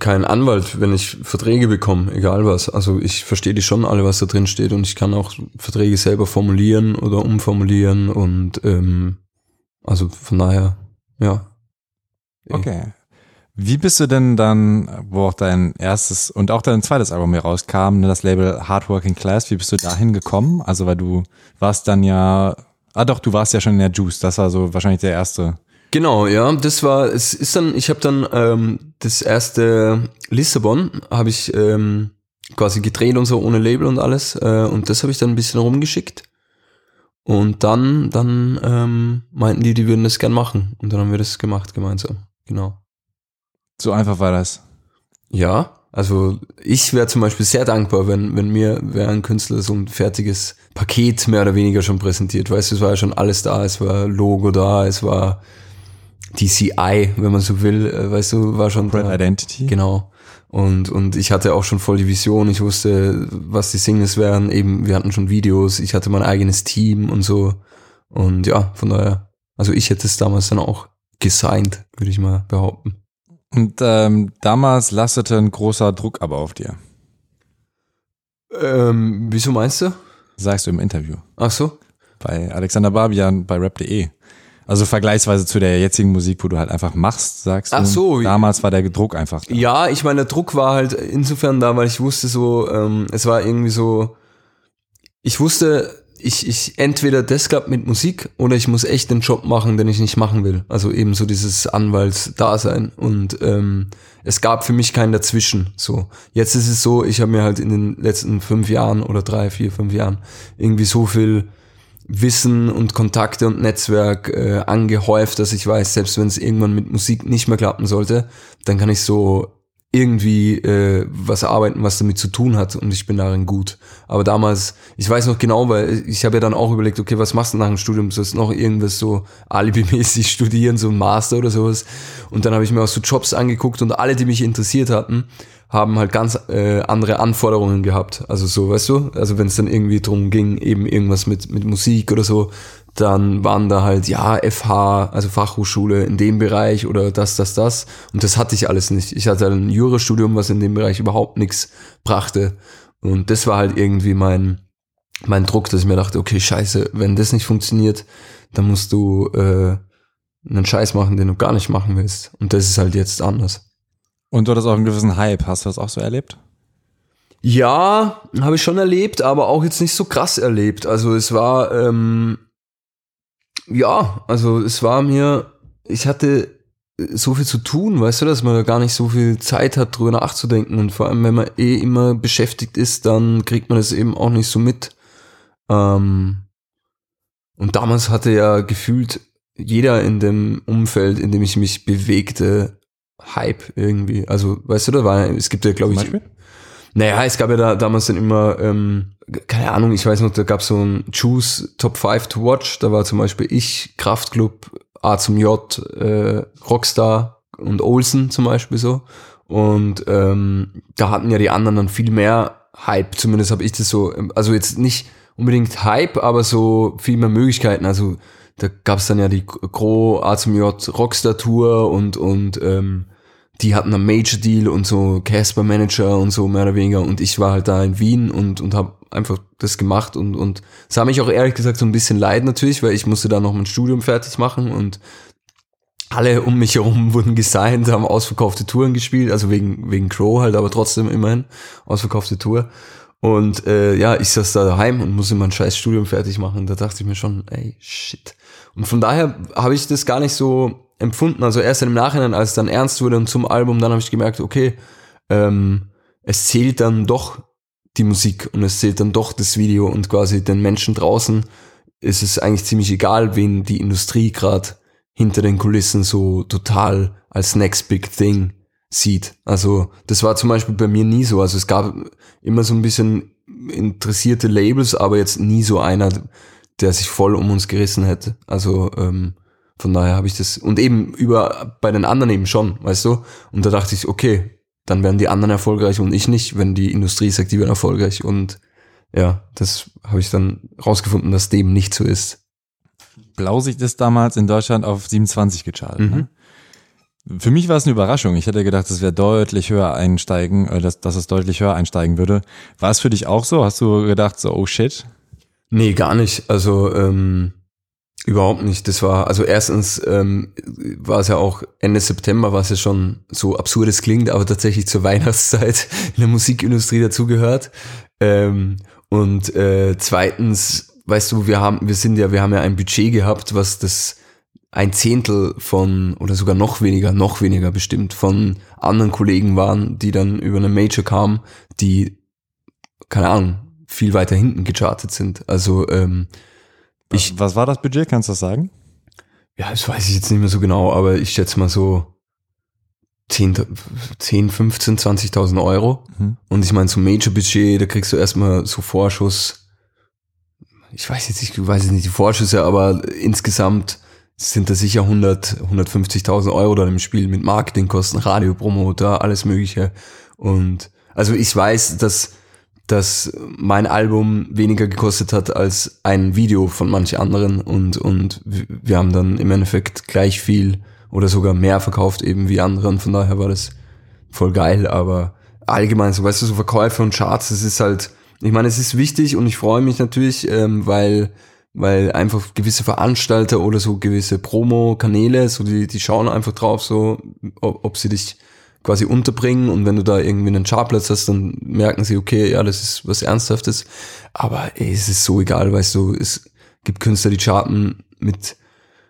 Speaker 2: keinen Anwalt, wenn ich Verträge bekomme, egal was. Also ich verstehe die schon alle, was da drin steht und ich kann auch Verträge selber formulieren oder umformulieren und ähm, also von daher, ja.
Speaker 3: Okay. Wie bist du denn dann, wo auch dein erstes und auch dein zweites Album hier rauskam, ne, das Label Hardworking Class, wie bist du dahin gekommen? Also weil du warst dann ja, ah doch, du warst ja schon in der Juice, das war so wahrscheinlich der erste.
Speaker 2: Genau, ja, das war, es ist dann, ich habe dann ähm, das erste Lissabon habe ich ähm, quasi gedreht und so ohne Label und alles äh, und das habe ich dann ein bisschen rumgeschickt und dann, dann ähm, meinten die, die würden das gern machen und dann haben wir das gemacht gemeinsam, genau.
Speaker 3: So einfach war das.
Speaker 2: Ja, also ich wäre zum Beispiel sehr dankbar, wenn, wenn mir wer ein Künstler so ein fertiges Paket mehr oder weniger schon präsentiert. Weißt du, es war ja schon alles da, es war Logo da, es war DCI, wenn man so will, äh, weißt du, war schon
Speaker 3: Brand. Identity.
Speaker 2: Genau. Und, und ich hatte auch schon voll die Vision, ich wusste, was die Singles wären, eben, wir hatten schon Videos, ich hatte mein eigenes Team und so. Und ja, von daher, also ich hätte es damals dann auch gesigned, würde ich mal behaupten.
Speaker 3: Und ähm, damals lastete ein großer Druck aber auf dir.
Speaker 2: Ähm, wieso meinst du?
Speaker 3: Sagst du im Interview.
Speaker 2: Ach so?
Speaker 3: Bei Alexander Barbian bei rap.de. Also vergleichsweise zu der jetzigen Musik, wo du halt einfach machst, sagst
Speaker 2: Ach
Speaker 3: du.
Speaker 2: so.
Speaker 3: Damals war der Druck einfach da.
Speaker 2: Ja, ich meine, der Druck war halt insofern da, weil ich wusste so, ähm, es war irgendwie so, ich wusste, ich, ich entweder das klappt mit Musik oder ich muss echt den Job machen, den ich nicht machen will. Also eben so dieses Anwaltsdasein. Und ähm, es gab für mich keinen dazwischen. So, jetzt ist es so, ich habe mir halt in den letzten fünf Jahren oder drei, vier, fünf Jahren irgendwie so viel Wissen und Kontakte und Netzwerk äh, angehäuft, dass ich weiß, selbst wenn es irgendwann mit Musik nicht mehr klappen sollte, dann kann ich so irgendwie äh, was arbeiten, was damit zu tun hat und ich bin darin gut. Aber damals, ich weiß noch genau, weil ich habe ja dann auch überlegt, okay, was machst du nach dem Studium? Sollst noch irgendwas so alibimäßig studieren, so ein Master oder sowas? Und dann habe ich mir auch so Jobs angeguckt und alle, die mich interessiert hatten, haben halt ganz äh, andere Anforderungen gehabt. Also so, weißt du? Also wenn es dann irgendwie drum ging, eben irgendwas mit, mit Musik oder so, dann waren da halt, ja, FH, also Fachhochschule in dem Bereich oder das, das, das. Und das hatte ich alles nicht. Ich hatte ein Jurastudium, was in dem Bereich überhaupt nichts brachte. Und das war halt irgendwie mein, mein Druck, dass ich mir dachte, okay, scheiße, wenn das nicht funktioniert, dann musst du äh, einen Scheiß machen, den du gar nicht machen willst. Und das ist halt jetzt anders.
Speaker 3: Und du hattest auch einen gewissen Hype. Hast du das auch so erlebt?
Speaker 2: Ja, habe ich schon erlebt, aber auch jetzt nicht so krass erlebt. Also es war, ähm, ja, also es war mir, ich hatte so viel zu tun, weißt du, dass man gar nicht so viel Zeit hat, drüber nachzudenken. Und vor allem, wenn man eh immer beschäftigt ist, dann kriegt man das eben auch nicht so mit. Ähm, und damals hatte ja gefühlt jeder in dem Umfeld, in dem ich mich bewegte, Hype irgendwie. Also, weißt du, da war, es gibt ja, glaube ich, naja, es gab ja da damals dann immer, ähm, keine Ahnung, ich weiß noch, da gab es so ein Choose Top 5 to Watch. Da war zum Beispiel ich, Kraftclub, A zum J, äh, Rockstar und Olsen zum Beispiel so. Und ähm, da hatten ja die anderen dann viel mehr Hype, zumindest habe ich das so, also jetzt nicht unbedingt Hype, aber so viel mehr Möglichkeiten. Also da gab es dann ja die Gro A zum J Rockstar Tour und und ähm, die hatten einen Major Deal und so Casper Manager und so mehr oder weniger und ich war halt da in Wien und und habe einfach das gemacht und und es hat mich auch ehrlich gesagt so ein bisschen leid natürlich, weil ich musste da noch mein Studium fertig machen und alle um mich herum wurden gesigned, haben ausverkaufte Touren gespielt, also wegen wegen Crow halt, aber trotzdem immerhin ausverkaufte Tour. Und äh, ja, ich saß da daheim und musste mein scheiß Studium fertig machen. Da dachte ich mir schon, ey, shit. Und von daher habe ich das gar nicht so empfunden. Also erst im Nachhinein, als es dann ernst wurde und zum Album, dann habe ich gemerkt, okay, ähm, es zählt dann doch die Musik und es zählt dann doch das Video und quasi den Menschen draußen ist es eigentlich ziemlich egal, wen die Industrie gerade hinter den Kulissen so total als next big thing sieht. Also das war zum Beispiel bei mir nie so. Also es gab immer so ein bisschen interessierte Labels, aber jetzt nie so einer, der sich voll um uns gerissen hätte. Also ähm, von daher habe ich das und eben über bei den anderen eben schon, weißt du? Und da dachte ich, okay, dann werden die anderen erfolgreich und ich nicht, wenn die Industrie sagt, die werden erfolgreich. Und ja, das habe ich dann rausgefunden, dass dem nicht so ist.
Speaker 3: Blausicht ist damals in Deutschland auf 27 gechartet. Ne? Mhm. Ne? Für mich war es eine Überraschung. Ich hätte gedacht, es wäre deutlich höher einsteigen, äh, dass, dass es deutlich höher einsteigen würde. War es für dich auch so? Hast du gedacht, so, oh shit?
Speaker 2: Nee, gar nicht. Also, ähm, Überhaupt nicht. Das war, also erstens ähm, war es ja auch Ende September, was ja schon so absurd es klingt, aber tatsächlich zur Weihnachtszeit in der Musikindustrie dazugehört. Ähm, und äh, zweitens, weißt du, wir haben, wir sind ja, wir haben ja ein Budget gehabt, was das ein Zehntel von, oder sogar noch weniger, noch weniger bestimmt, von anderen Kollegen waren, die dann über eine Major kamen, die, keine Ahnung, viel weiter hinten gechartet sind. Also ähm,
Speaker 3: ich, was war das Budget? Kannst du das sagen?
Speaker 2: Ja, das weiß ich jetzt nicht mehr so genau, aber ich schätze mal so 10, 10 15, 20.000 Euro. Mhm. Und ich meine, so Major-Budget, da kriegst du erstmal so Vorschuss. Ich weiß jetzt nicht, ich weiß jetzt nicht die Vorschüsse, aber insgesamt sind da sicher 100, 150.000 Euro dann im Spiel mit Marketingkosten, Radiopromoter, alles Mögliche. Und also ich weiß, dass dass mein Album weniger gekostet hat als ein Video von manch anderen und, und wir haben dann im Endeffekt gleich viel oder sogar mehr verkauft eben wie andere und von daher war das voll geil, aber allgemein so, weißt du, so Verkäufe und Charts, das ist halt, ich meine, es ist wichtig und ich freue mich natürlich, ähm, weil weil einfach gewisse Veranstalter oder so gewisse Promo-Kanäle, so die, die schauen einfach drauf, so ob, ob sie dich quasi unterbringen und wenn du da irgendwie einen Chartplatz hast, dann merken sie, okay, ja, das ist was Ernsthaftes. Aber ey, es ist so egal, weißt du, es gibt Künstler, die charten mit,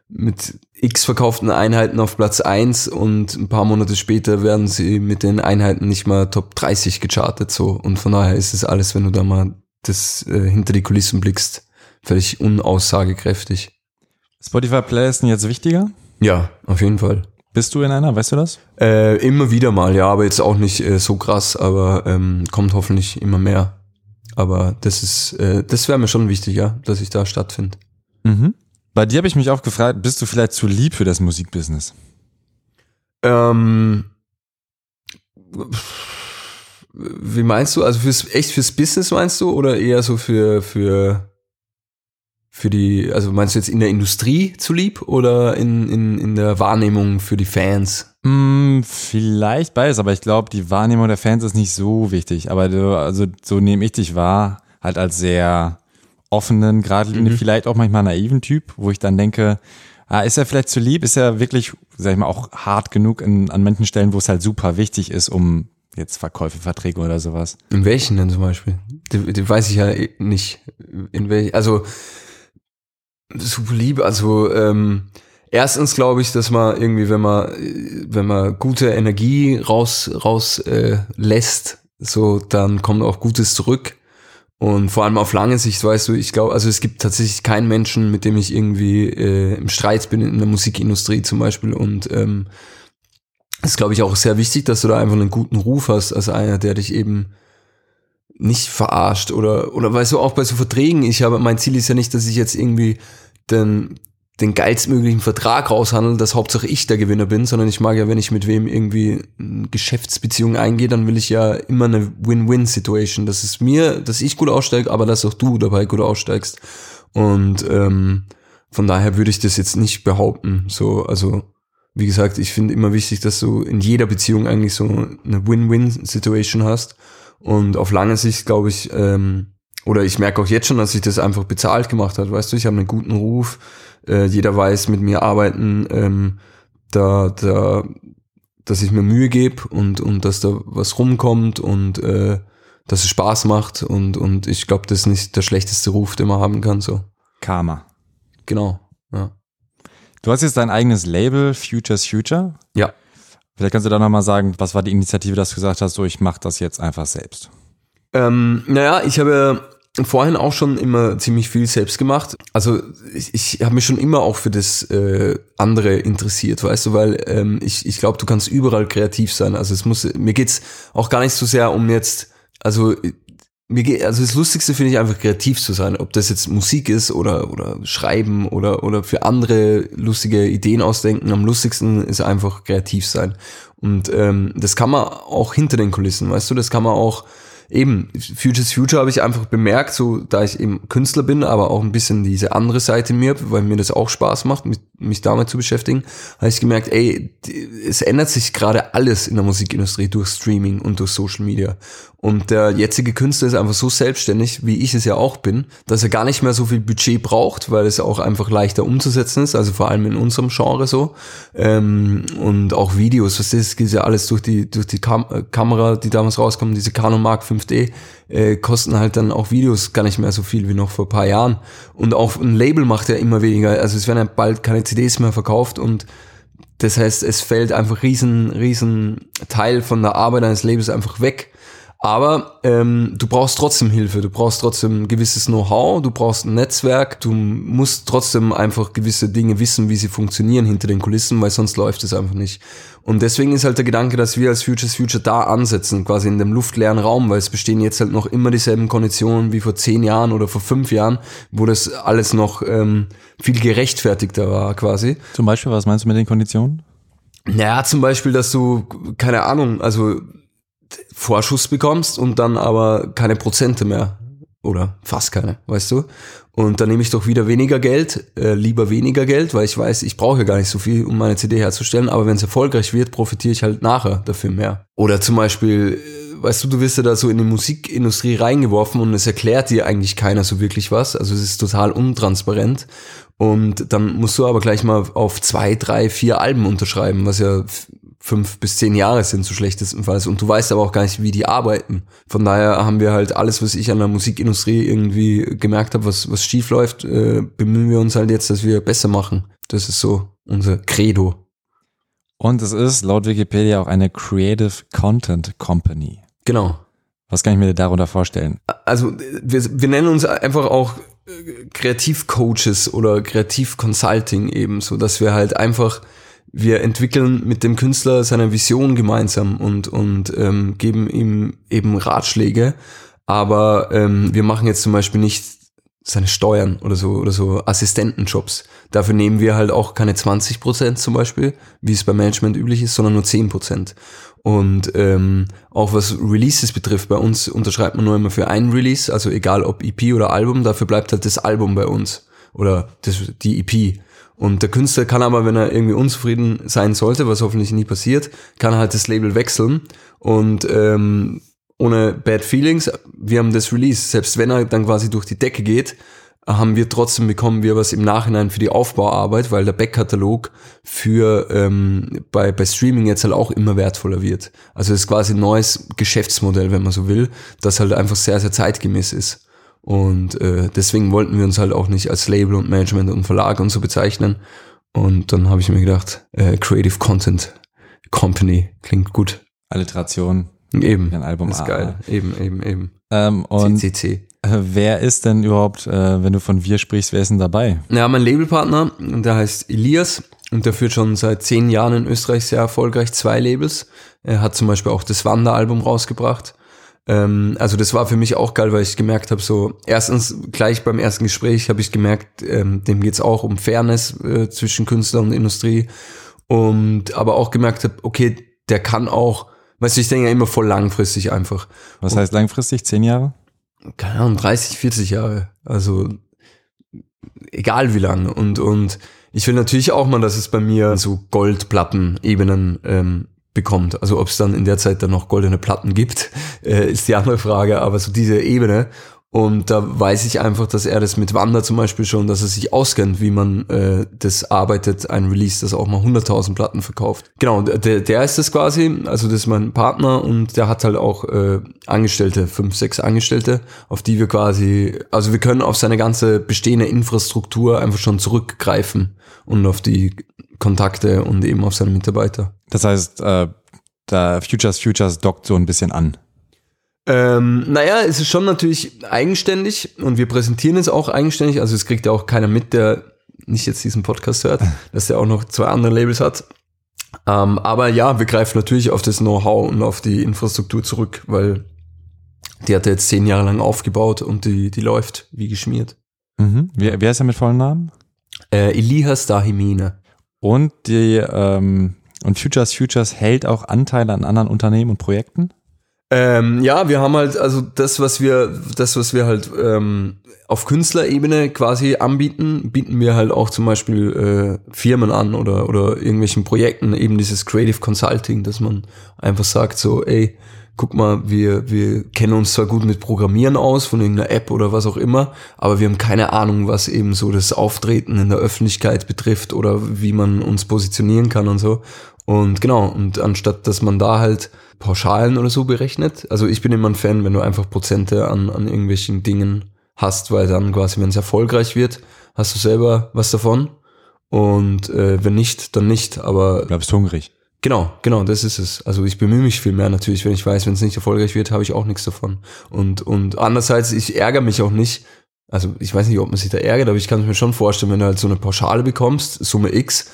Speaker 2: mit x verkauften Einheiten auf Platz eins und ein paar Monate später werden sie mit den Einheiten nicht mal Top 30 gechartet, so. Und von daher ist es alles, wenn du da mal das äh, hinter die Kulissen blickst, völlig unaussagekräftig.
Speaker 3: Spotify Playlisten jetzt wichtiger?
Speaker 2: Ja, auf jeden Fall.
Speaker 3: Bist du in einer, weißt du das?
Speaker 2: Äh, immer wieder mal, ja, aber jetzt auch nicht äh, so krass, aber ähm, kommt hoffentlich immer mehr. Aber das ist, äh, das wäre mir schon wichtig, ja, dass ich da stattfinde.
Speaker 3: Mhm. Bei dir habe ich mich auch gefragt, bist du vielleicht zu lieb für das Musikbusiness?
Speaker 2: Ähm, wie meinst du? Also fürs echt fürs Business meinst du oder eher so für für für die, also meinst du jetzt in der Industrie zu lieb oder in, in, in der Wahrnehmung für die Fans?
Speaker 3: Mm, vielleicht beides, aber ich glaube, die Wahrnehmung der Fans ist nicht so wichtig. Aber du, also so nehme ich dich wahr, halt als sehr offenen, geradlinigen, mhm. vielleicht auch manchmal naiven Typ, wo ich dann denke, ah, ist er vielleicht zu lieb? Ist er wirklich, sag ich mal, auch hart genug in, an manchen Stellen, wo es halt super wichtig ist, um jetzt Verkäufe, Verträge oder sowas?
Speaker 2: In welchen denn zum Beispiel? Die, die weiß ich ja nicht. In welchen, also super lieb. Also ähm, erstens glaube ich, dass man irgendwie, wenn man wenn man gute Energie raus raus äh, lässt, so dann kommt auch Gutes zurück. Und vor allem auf lange Sicht, weißt du, ich glaube, also es gibt tatsächlich keinen Menschen, mit dem ich irgendwie äh, im Streit bin in der Musikindustrie zum Beispiel. Und ähm, ist, glaube ich, auch sehr wichtig, dass du da einfach einen guten Ruf hast, als einer, der dich eben nicht verarscht oder oder weißt du auch bei so Verträgen ich habe mein Ziel ist ja nicht dass ich jetzt irgendwie den den geilstmöglichen Vertrag raushandle, dass Hauptsache ich der Gewinner bin, sondern ich mag ja, wenn ich mit wem irgendwie eine Geschäftsbeziehung eingehe, dann will ich ja immer eine Win-Win-Situation. Das ist mir, dass ich gut aussteige, aber dass auch du dabei gut aussteigst. Und ähm, von daher würde ich das jetzt nicht behaupten. So, also wie gesagt, ich finde immer wichtig, dass du in jeder Beziehung eigentlich so eine Win-Win-Situation hast. Und auf lange Sicht glaube ich, ähm, oder ich merke auch jetzt schon, dass sich das einfach bezahlt gemacht hat. Weißt du, ich habe einen guten Ruf, äh, jeder weiß, mit mir arbeiten, ähm, da, da, dass ich mir Mühe gebe und, und dass da was rumkommt und äh, dass es Spaß macht und, und ich glaube, das ist nicht der schlechteste Ruf, den man haben kann. So.
Speaker 3: Karma.
Speaker 2: Genau, ja.
Speaker 3: Du hast jetzt dein eigenes Label, Futures Future.
Speaker 2: Ja.
Speaker 3: Vielleicht kannst du da nochmal sagen, was war die Initiative, dass du gesagt hast, so ich mache das jetzt einfach selbst.
Speaker 2: Ähm, naja, ich habe vorhin auch schon immer ziemlich viel selbst gemacht. Also ich, ich habe mich schon immer auch für das äh, andere interessiert, weißt du, weil ähm, ich, ich glaube, du kannst überall kreativ sein. Also es muss, mir geht's auch gar nicht so sehr um jetzt, also mir geht, also das Lustigste finde ich einfach kreativ zu sein, ob das jetzt Musik ist oder oder Schreiben oder oder für andere lustige Ideen ausdenken. Am lustigsten ist einfach kreativ sein und ähm, das kann man auch hinter den Kulissen, weißt du, das kann man auch eben, Futures Future habe ich einfach bemerkt, so da ich eben Künstler bin, aber auch ein bisschen diese andere Seite mir, weil mir das auch Spaß macht, mich, mich damit zu beschäftigen, habe ich gemerkt, ey, es ändert sich gerade alles in der Musikindustrie durch Streaming und durch Social Media. Und der jetzige Künstler ist einfach so selbstständig, wie ich es ja auch bin, dass er gar nicht mehr so viel Budget braucht, weil es auch einfach leichter umzusetzen ist, also vor allem in unserem Genre so. Ähm, und auch Videos, was das geht ja alles durch die, durch die Kam äh, Kamera, die damals rauskommen, diese Canon Mark 5D, äh, kosten halt dann auch Videos gar nicht mehr so viel wie noch vor paar Jahren. Und auch ein Label macht ja immer weniger, also es werden ja bald keine CDs mehr verkauft und das heißt, es fällt einfach riesen, riesen Teil von der Arbeit eines Labels einfach weg. Aber ähm, du brauchst trotzdem Hilfe, du brauchst trotzdem ein gewisses Know-how, du brauchst ein Netzwerk, du musst trotzdem einfach gewisse Dinge wissen, wie sie funktionieren hinter den Kulissen, weil sonst läuft es einfach nicht. Und deswegen ist halt der Gedanke, dass wir als Futures Future da ansetzen, quasi in dem luftleeren Raum, weil es bestehen jetzt halt noch immer dieselben Konditionen wie vor zehn Jahren oder vor fünf Jahren, wo das alles noch ähm, viel gerechtfertigter war quasi.
Speaker 3: Zum Beispiel, was meinst du mit den Konditionen?
Speaker 2: Naja, zum Beispiel, dass du, keine Ahnung, also Vorschuss bekommst und dann aber keine Prozente mehr. Oder fast keine, weißt du? Und dann nehme ich doch wieder weniger Geld, äh, lieber weniger Geld, weil ich weiß, ich brauche ja gar nicht so viel, um meine CD herzustellen, aber wenn es erfolgreich wird, profitiere ich halt nachher dafür mehr. Oder zum Beispiel, äh, weißt du, du wirst ja da so in die Musikindustrie reingeworfen und es erklärt dir eigentlich keiner so wirklich was. Also es ist total untransparent. Und dann musst du aber gleich mal auf zwei, drei, vier Alben unterschreiben, was ja fünf bis zehn Jahre sind, so schlechtestenfalls. Und du weißt aber auch gar nicht, wie die arbeiten. Von daher haben wir halt alles, was ich an der Musikindustrie irgendwie gemerkt habe, was, was schief läuft, äh, bemühen wir uns halt jetzt, dass wir besser machen. Das ist so unser Credo.
Speaker 3: Und es ist laut Wikipedia auch eine Creative Content Company.
Speaker 2: Genau.
Speaker 3: Was kann ich mir darunter vorstellen?
Speaker 2: Also wir, wir nennen uns einfach auch äh, Kreativcoaches oder Kreativ Consulting eben, so dass wir halt einfach wir entwickeln mit dem Künstler seine Vision gemeinsam und, und ähm, geben ihm eben Ratschläge. Aber ähm, wir machen jetzt zum Beispiel nicht seine Steuern oder so oder so Assistentenjobs. Dafür nehmen wir halt auch keine 20 Prozent zum Beispiel, wie es beim Management üblich ist, sondern nur 10 Prozent. Und ähm, auch was Releases betrifft, bei uns unterschreibt man nur immer für ein Release, also egal ob EP oder Album, dafür bleibt halt das Album bei uns oder das, die EP. Und der Künstler kann aber, wenn er irgendwie unzufrieden sein sollte, was hoffentlich nie passiert, kann halt das Label wechseln und ähm, ohne Bad Feelings, wir haben das Release. Selbst wenn er dann quasi durch die Decke geht, haben wir trotzdem bekommen wir was im Nachhinein für die Aufbauarbeit, weil der Backkatalog für ähm, bei, bei Streaming jetzt halt auch immer wertvoller wird. Also es ist quasi ein neues Geschäftsmodell, wenn man so will, das halt einfach sehr, sehr zeitgemäß ist. Und äh, deswegen wollten wir uns halt auch nicht als Label und Management und Verlag und so bezeichnen. Und dann habe ich mir gedacht, äh, Creative Content Company klingt gut.
Speaker 3: Alliteration.
Speaker 2: Eben.
Speaker 3: Ein Album
Speaker 2: ist
Speaker 3: A.
Speaker 2: geil. Eben, eben, eben.
Speaker 3: Ähm, und
Speaker 2: CCC.
Speaker 3: äh, wer ist denn überhaupt, äh, wenn du von wir sprichst, wer ist denn dabei?
Speaker 2: Ja, mein Labelpartner, der heißt Elias und der führt schon seit zehn Jahren in Österreich sehr erfolgreich zwei Labels. Er hat zum Beispiel auch das Wanderalbum rausgebracht. Ähm, also das war für mich auch geil, weil ich gemerkt habe, so erstens gleich beim ersten Gespräch habe ich gemerkt, ähm, dem geht's auch um Fairness äh, zwischen Künstler und Industrie und aber auch gemerkt habe, okay, der kann auch, weißt du, ich denke ja immer voll langfristig einfach.
Speaker 3: Was heißt langfristig? Zehn Jahre?
Speaker 2: keine Ahnung, 30, 40 Jahre. Also egal wie lange. Und, und ich will natürlich auch mal, dass es bei mir so Goldplatten-Ebenen ähm, bekommt. Also ob es dann in der Zeit dann noch goldene Platten gibt, äh, ist die andere Frage. Aber so diese Ebene. Und da weiß ich einfach, dass er das mit Wander zum Beispiel schon, dass er sich auskennt, wie man äh, das arbeitet, ein Release, das auch mal 100.000 Platten verkauft. Genau, der, der ist das quasi, also das ist mein Partner und der hat halt auch äh, Angestellte, fünf, sechs Angestellte, auf die wir quasi, also wir können auf seine ganze bestehende Infrastruktur einfach schon zurückgreifen und auf die Kontakte und eben auf seine Mitarbeiter.
Speaker 3: Das heißt, äh, da Futures Futures dockt so ein bisschen an.
Speaker 2: Ähm, naja, es ist schon natürlich eigenständig und wir präsentieren es auch eigenständig. Also es kriegt ja auch keiner mit, der nicht jetzt diesen Podcast hört, dass der auch noch zwei andere Labels hat. Ähm, aber ja, wir greifen natürlich auf das Know-how und auf die Infrastruktur zurück, weil die hat er jetzt zehn Jahre lang aufgebaut und die, die läuft wie geschmiert.
Speaker 3: Mhm. Wer, wer ist er mit vollen Namen?
Speaker 2: Äh, Elihas Dahimine.
Speaker 3: Und die ähm, und Futures Futures hält auch Anteile an anderen Unternehmen und Projekten?
Speaker 2: Ähm, ja, wir haben halt, also das, was wir, das, was wir halt ähm, auf Künstlerebene quasi anbieten, bieten wir halt auch zum Beispiel äh, Firmen an oder, oder irgendwelchen Projekten, eben dieses Creative Consulting, dass man einfach sagt so, ey, guck mal, wir, wir kennen uns zwar gut mit Programmieren aus, von irgendeiner App oder was auch immer, aber wir haben keine Ahnung, was eben so das Auftreten in der Öffentlichkeit betrifft oder wie man uns positionieren kann und so. Und genau, und anstatt dass man da halt Pauschalen oder so berechnet, also ich bin immer ein Fan, wenn du einfach Prozente an, an irgendwelchen Dingen hast, weil dann quasi, wenn es erfolgreich wird, hast du selber was davon. Und äh, wenn nicht, dann nicht. Aber
Speaker 3: Du bleibst hungrig.
Speaker 2: Genau, genau, das ist es. Also ich bemühe mich viel mehr natürlich, wenn ich weiß, wenn es nicht erfolgreich wird, habe ich auch nichts davon. Und, und andererseits, ich ärgere mich auch nicht. Also ich weiß nicht, ob man sich da ärgert, aber ich kann es mir schon vorstellen, wenn du halt so eine Pauschale bekommst, Summe X,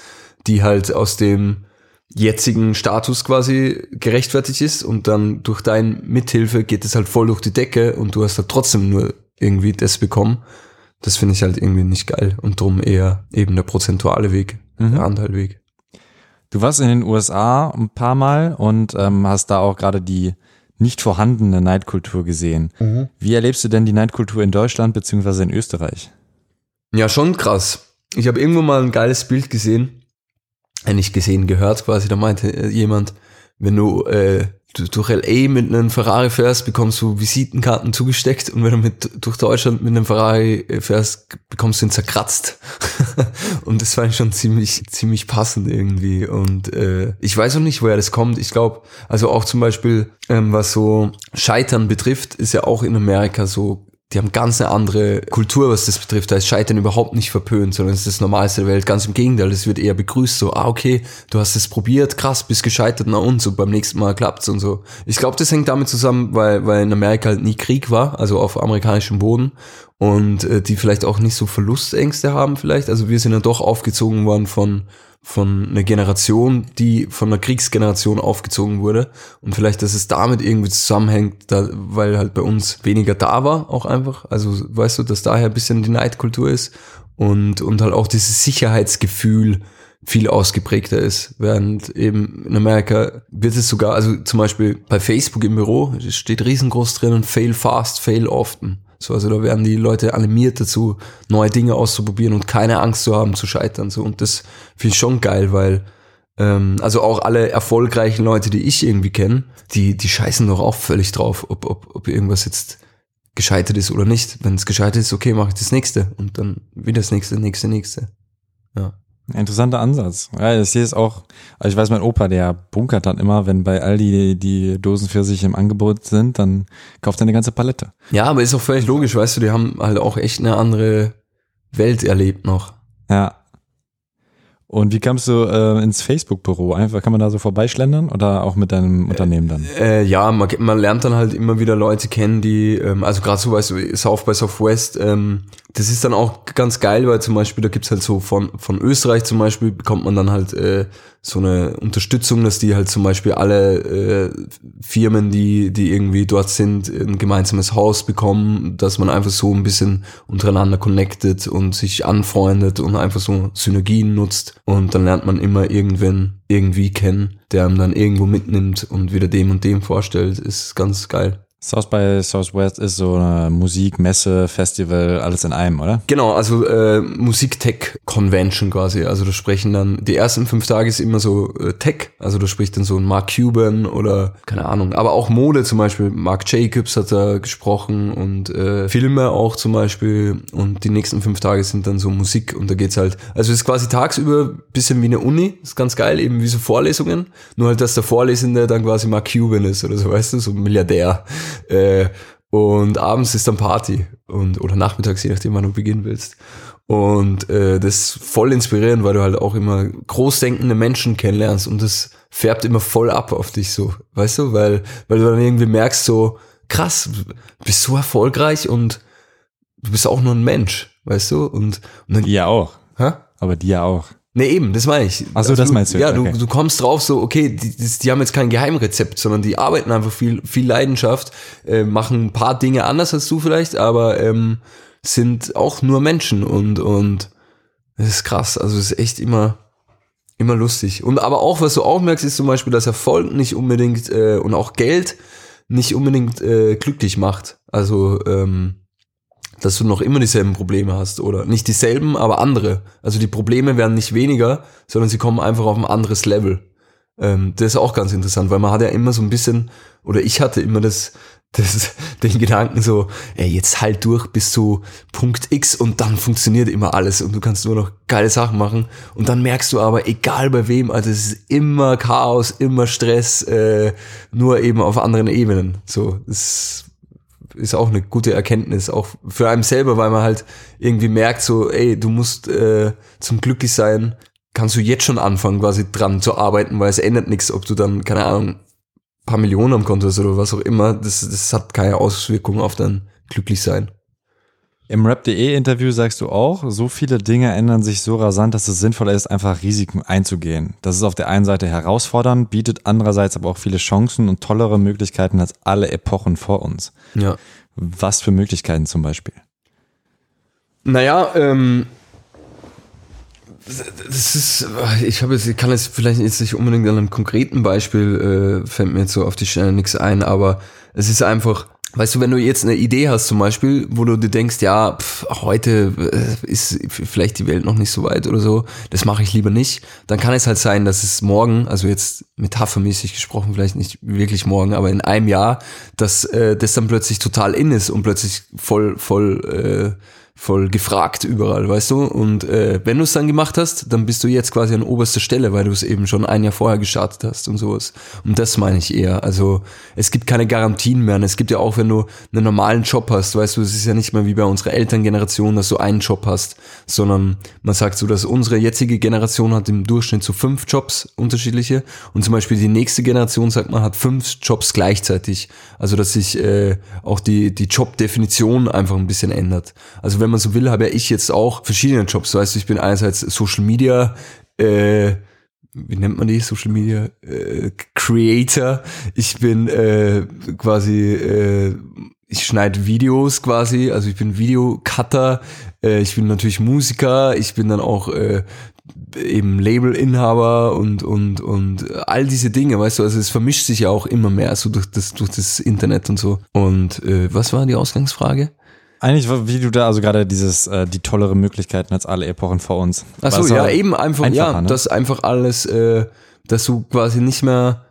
Speaker 2: die halt aus dem jetzigen Status quasi gerechtfertigt ist und dann durch deine Mithilfe geht es halt voll durch die Decke und du hast halt trotzdem nur irgendwie das bekommen. Das finde ich halt irgendwie nicht geil und drum eher eben der prozentuale Weg, der Anteilweg.
Speaker 3: Du warst in den USA ein paar Mal und ähm, hast da auch gerade die nicht vorhandene Neidkultur gesehen. Wie erlebst du denn die Neidkultur in Deutschland beziehungsweise in Österreich?
Speaker 2: Ja, schon krass. Ich habe irgendwo mal ein geiles Bild gesehen, äh, nicht gesehen, gehört quasi, da meinte äh, jemand, wenn du äh, du- durch LA mit einem Ferrari fährst, bekommst du Visitenkarten zugesteckt und wenn du mit durch Deutschland mit einem Ferrari äh, fährst, bekommst du ihn zerkratzt. und das ich schon ziemlich ziemlich passend irgendwie und äh, ich weiß auch nicht, woher das kommt. Ich glaube, also auch zum Beispiel ähm, was so Scheitern betrifft, ist ja auch in Amerika so die haben ganz eine andere Kultur, was das betrifft. Da ist Scheitern überhaupt nicht verpönt, sondern es ist das Normalste der Welt. Ganz im Gegenteil, es wird eher begrüßt, so, ah, okay, du hast es probiert, krass, bist gescheitert, na und so, beim nächsten Mal klappt's und so. Ich glaube, das hängt damit zusammen, weil, weil in Amerika halt nie Krieg war, also auf amerikanischem Boden und äh, die vielleicht auch nicht so Verlustängste haben vielleicht. Also wir sind ja doch aufgezogen worden von von einer Generation, die von einer Kriegsgeneration aufgezogen wurde. Und vielleicht, dass es damit irgendwie zusammenhängt, da, weil halt bei uns weniger da war, auch einfach. Also weißt du, dass daher ein bisschen die Neidkultur ist und, und halt auch dieses Sicherheitsgefühl viel ausgeprägter ist. Während eben in Amerika wird es sogar, also zum Beispiel bei Facebook im Büro steht riesengroß drin fail fast, fail often. So, also da werden die Leute animiert dazu, neue Dinge auszuprobieren und keine Angst zu haben, zu scheitern. So, und das finde ich schon geil, weil ähm, also auch alle erfolgreichen Leute, die ich irgendwie kenne, die, die scheißen doch auch völlig drauf, ob, ob, ob irgendwas jetzt gescheitert ist oder nicht. Wenn es gescheitert ist, okay, mache ich das nächste und dann wieder das nächste, nächste, nächste. Ja.
Speaker 3: Interessanter Ansatz. Ja, ich sehe es auch. Also ich weiß, mein Opa, der bunkert dann immer, wenn bei Aldi die Dosen für sich im Angebot sind, dann kauft er eine ganze Palette.
Speaker 2: Ja, aber ist auch völlig logisch, weißt du, die haben halt auch echt eine andere Welt erlebt noch.
Speaker 3: Ja. Und wie kamst du äh, ins Facebook-Büro? Einfach kann man da so vorbeischlendern oder auch mit deinem Unternehmen dann?
Speaker 2: Äh, ja, man, man lernt dann halt immer wieder Leute kennen, die, ähm, also gerade so weißt du, South by Southwest, ähm, das ist dann auch ganz geil, weil zum Beispiel, da gibt's halt so von, von Österreich zum Beispiel, bekommt man dann halt äh, so eine Unterstützung, dass die halt zum Beispiel alle äh, Firmen, die, die irgendwie dort sind, ein gemeinsames Haus bekommen, dass man einfach so ein bisschen untereinander connected und sich anfreundet und einfach so Synergien nutzt. Und dann lernt man immer irgendwen irgendwie kennen, der einem dann irgendwo mitnimmt und wieder dem und dem vorstellt. Ist ganz geil.
Speaker 3: South by Southwest ist so eine Musik, Messe, Festival, alles in einem, oder?
Speaker 2: Genau, also äh, Musik-Tech-Convention quasi. Also da sprechen dann, die ersten fünf Tage ist immer so äh, Tech, also da spricht dann so ein Mark Cuban oder keine Ahnung, aber auch Mode zum Beispiel, Mark Jacobs hat da gesprochen und äh, Filme auch zum Beispiel und die nächsten fünf Tage sind dann so Musik und da geht's halt, also es ist quasi tagsüber bisschen wie eine Uni, ist ganz geil, eben wie so Vorlesungen, nur halt, dass der Vorlesende dann quasi Mark Cuban ist oder so, weißt du, so ein Milliardär. Äh, und abends ist dann Party und oder nachmittags, je nachdem, wann du beginnen willst. Und äh, das ist voll inspirierend, weil du halt auch immer großdenkende Menschen kennenlernst und das färbt immer voll ab auf dich so, weißt du, weil weil du dann irgendwie merkst so krass, du bist so erfolgreich und du bist auch nur ein Mensch, weißt du und, und dann,
Speaker 3: Die ja auch.
Speaker 2: hä?
Speaker 3: Aber die ja auch.
Speaker 2: Nee, eben, das meine ich.
Speaker 3: Ach so, das meinst du
Speaker 2: Ja,
Speaker 3: jetzt,
Speaker 2: du,
Speaker 3: okay.
Speaker 2: du kommst drauf so, okay, die, die, die haben jetzt kein Geheimrezept, sondern die arbeiten einfach viel, viel Leidenschaft, äh, machen ein paar Dinge anders als du vielleicht, aber ähm, sind auch nur Menschen und, und das ist krass. Also es ist echt immer, immer lustig. Und aber auch, was du auch merkst, ist zum Beispiel, dass Erfolg nicht unbedingt äh, und auch Geld nicht unbedingt äh, glücklich macht. Also ähm, dass du noch immer dieselben Probleme hast oder nicht dieselben, aber andere. Also die Probleme werden nicht weniger, sondern sie kommen einfach auf ein anderes Level. Ähm, das ist auch ganz interessant, weil man hat ja immer so ein bisschen, oder ich hatte immer das, das, den Gedanken so, ey, jetzt halt durch bis zu Punkt X und dann funktioniert immer alles und du kannst nur noch geile Sachen machen. Und dann merkst du aber, egal bei wem, also es ist immer Chaos, immer Stress, äh, nur eben auf anderen Ebenen. So, das ist auch eine gute Erkenntnis, auch für einen selber, weil man halt irgendwie merkt, so, ey, du musst äh, zum glücklich sein, kannst du jetzt schon anfangen, quasi dran zu arbeiten, weil es ändert nichts, ob du dann, keine Ahnung, paar Millionen am Konto hast oder was auch immer, das, das hat keine Auswirkungen auf dein Glücklichsein.
Speaker 3: Im Rap.de-Interview sagst du auch, so viele Dinge ändern sich so rasant, dass es sinnvoller ist, einfach Risiken einzugehen. Das ist auf der einen Seite herausfordernd, bietet andererseits aber auch viele Chancen und tollere Möglichkeiten als alle Epochen vor uns.
Speaker 2: Ja.
Speaker 3: Was für Möglichkeiten zum Beispiel?
Speaker 2: Naja, ähm, das ist, ich habe jetzt, ich kann jetzt vielleicht jetzt nicht unbedingt an einem konkreten Beispiel, äh, fällt mir jetzt so auf die Schnelle nichts ein, aber es ist einfach, weißt du, wenn du jetzt eine Idee hast zum Beispiel, wo du dir denkst, ja, pf, heute äh, ist vielleicht die Welt noch nicht so weit oder so, das mache ich lieber nicht, dann kann es halt sein, dass es morgen, also jetzt metaphermäßig gesprochen, vielleicht nicht wirklich morgen, aber in einem Jahr, dass äh, das dann plötzlich total in ist und plötzlich voll, voll äh, voll gefragt überall, weißt du? Und äh, wenn du es dann gemacht hast, dann bist du jetzt quasi an oberster Stelle, weil du es eben schon ein Jahr vorher gestartet hast und sowas. Und das meine ich eher. Also es gibt keine Garantien mehr. Und es gibt ja auch, wenn du einen normalen Job hast, weißt du, es ist ja nicht mehr wie bei unserer Elterngeneration, dass du einen Job hast, sondern man sagt so, dass unsere jetzige Generation hat im Durchschnitt so fünf Jobs unterschiedliche und zum Beispiel die nächste Generation sagt man hat fünf Jobs gleichzeitig. Also dass sich äh, auch die die Jobdefinition einfach ein bisschen ändert. Also wenn man so will, habe ja ich jetzt auch verschiedene Jobs. Weißt du, ich bin einerseits Social Media äh, wie nennt man die Social Media äh, Creator. Ich bin äh, quasi äh, ich schneide Videos quasi, also ich bin Videocutter, äh, ich bin natürlich Musiker, ich bin dann auch äh, eben Labelinhaber und und und all diese Dinge, weißt du, also es vermischt sich ja auch immer mehr so durch das durch das Internet und so. Und äh, was war die Ausgangsfrage?
Speaker 3: Eigentlich, wie du da, also gerade dieses, äh, die tollere Möglichkeiten als alle Epochen vor uns.
Speaker 2: Achso, ja, eben einfach, ja, ne? das einfach alles, äh, dass du quasi nicht mehr,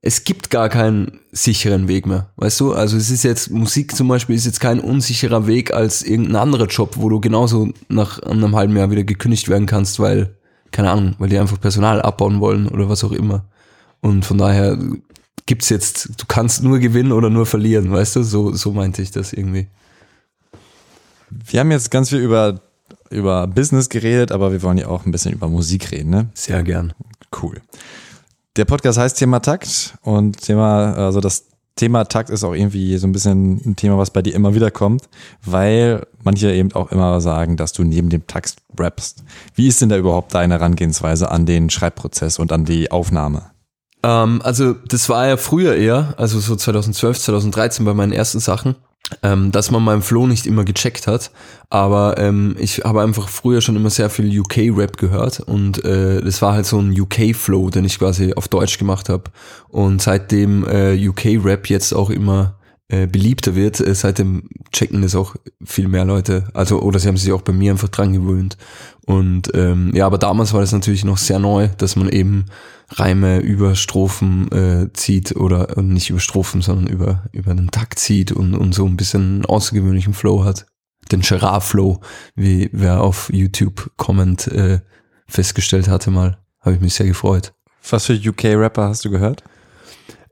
Speaker 2: es gibt gar keinen sicheren Weg mehr, weißt du? Also es ist jetzt, Musik zum Beispiel ist jetzt kein unsicherer Weg als irgendein anderer Job, wo du genauso nach einem halben Jahr wieder gekündigt werden kannst, weil, keine Ahnung, weil die einfach Personal abbauen wollen oder was auch immer. Und von daher gibt's jetzt, du kannst nur gewinnen oder nur verlieren, weißt du? So, so meinte ich das irgendwie.
Speaker 3: Wir haben jetzt ganz viel über, über Business geredet, aber wir wollen ja auch ein bisschen über Musik reden, ne?
Speaker 2: Sehr gern.
Speaker 3: Cool. Der Podcast heißt Thema Takt und Thema, also das Thema Takt ist auch irgendwie so ein bisschen ein Thema, was bei dir immer wieder kommt, weil manche eben auch immer sagen, dass du neben dem Takt rappst. Wie ist denn da überhaupt deine Herangehensweise an den Schreibprozess und an die Aufnahme?
Speaker 2: Ähm, also das war ja früher eher, also so 2012, 2013 bei meinen ersten Sachen ähm, dass man meinen Flow nicht immer gecheckt hat. Aber ähm, ich habe einfach früher schon immer sehr viel UK-Rap gehört und äh, das war halt so ein UK-Flow, den ich quasi auf Deutsch gemacht habe. Und seitdem äh, UK-Rap jetzt auch immer äh, beliebter wird, äh, seitdem checken das auch viel mehr Leute. Also, oder sie haben sich auch bei mir einfach dran gewöhnt. Und ähm, ja, aber damals war das natürlich noch sehr neu, dass man eben Reime über Strophen äh, zieht oder nicht über Strophen, sondern über, über den Takt zieht und, und so ein bisschen einen außergewöhnlichen Flow hat. Den Gerard-Flow, wie wer auf YouTube Comment äh, festgestellt hatte mal. Habe ich mich sehr gefreut.
Speaker 3: Was für UK-Rapper hast du gehört?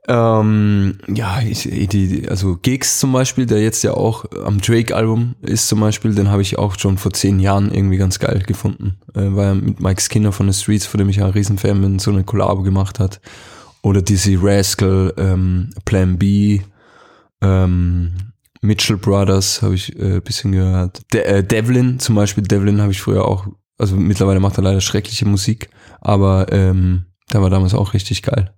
Speaker 2: Ähm, ja, ich, die, also Gigs zum Beispiel, der jetzt ja auch am Drake-Album ist zum Beispiel, den habe ich auch schon vor zehn Jahren irgendwie ganz geil gefunden. Äh, weil er mit Mike Skinner von The Streets, von dem ich ja ein Riesenfan bin, so eine Collabo gemacht hat. Oder Dizzy Rascal, ähm, Plan B, ähm, Mitchell Brothers habe ich äh, bisschen gehört. De äh, Devlin zum Beispiel, Devlin habe ich früher auch, also mittlerweile macht er leider schreckliche Musik, aber ähm, der war damals auch richtig geil.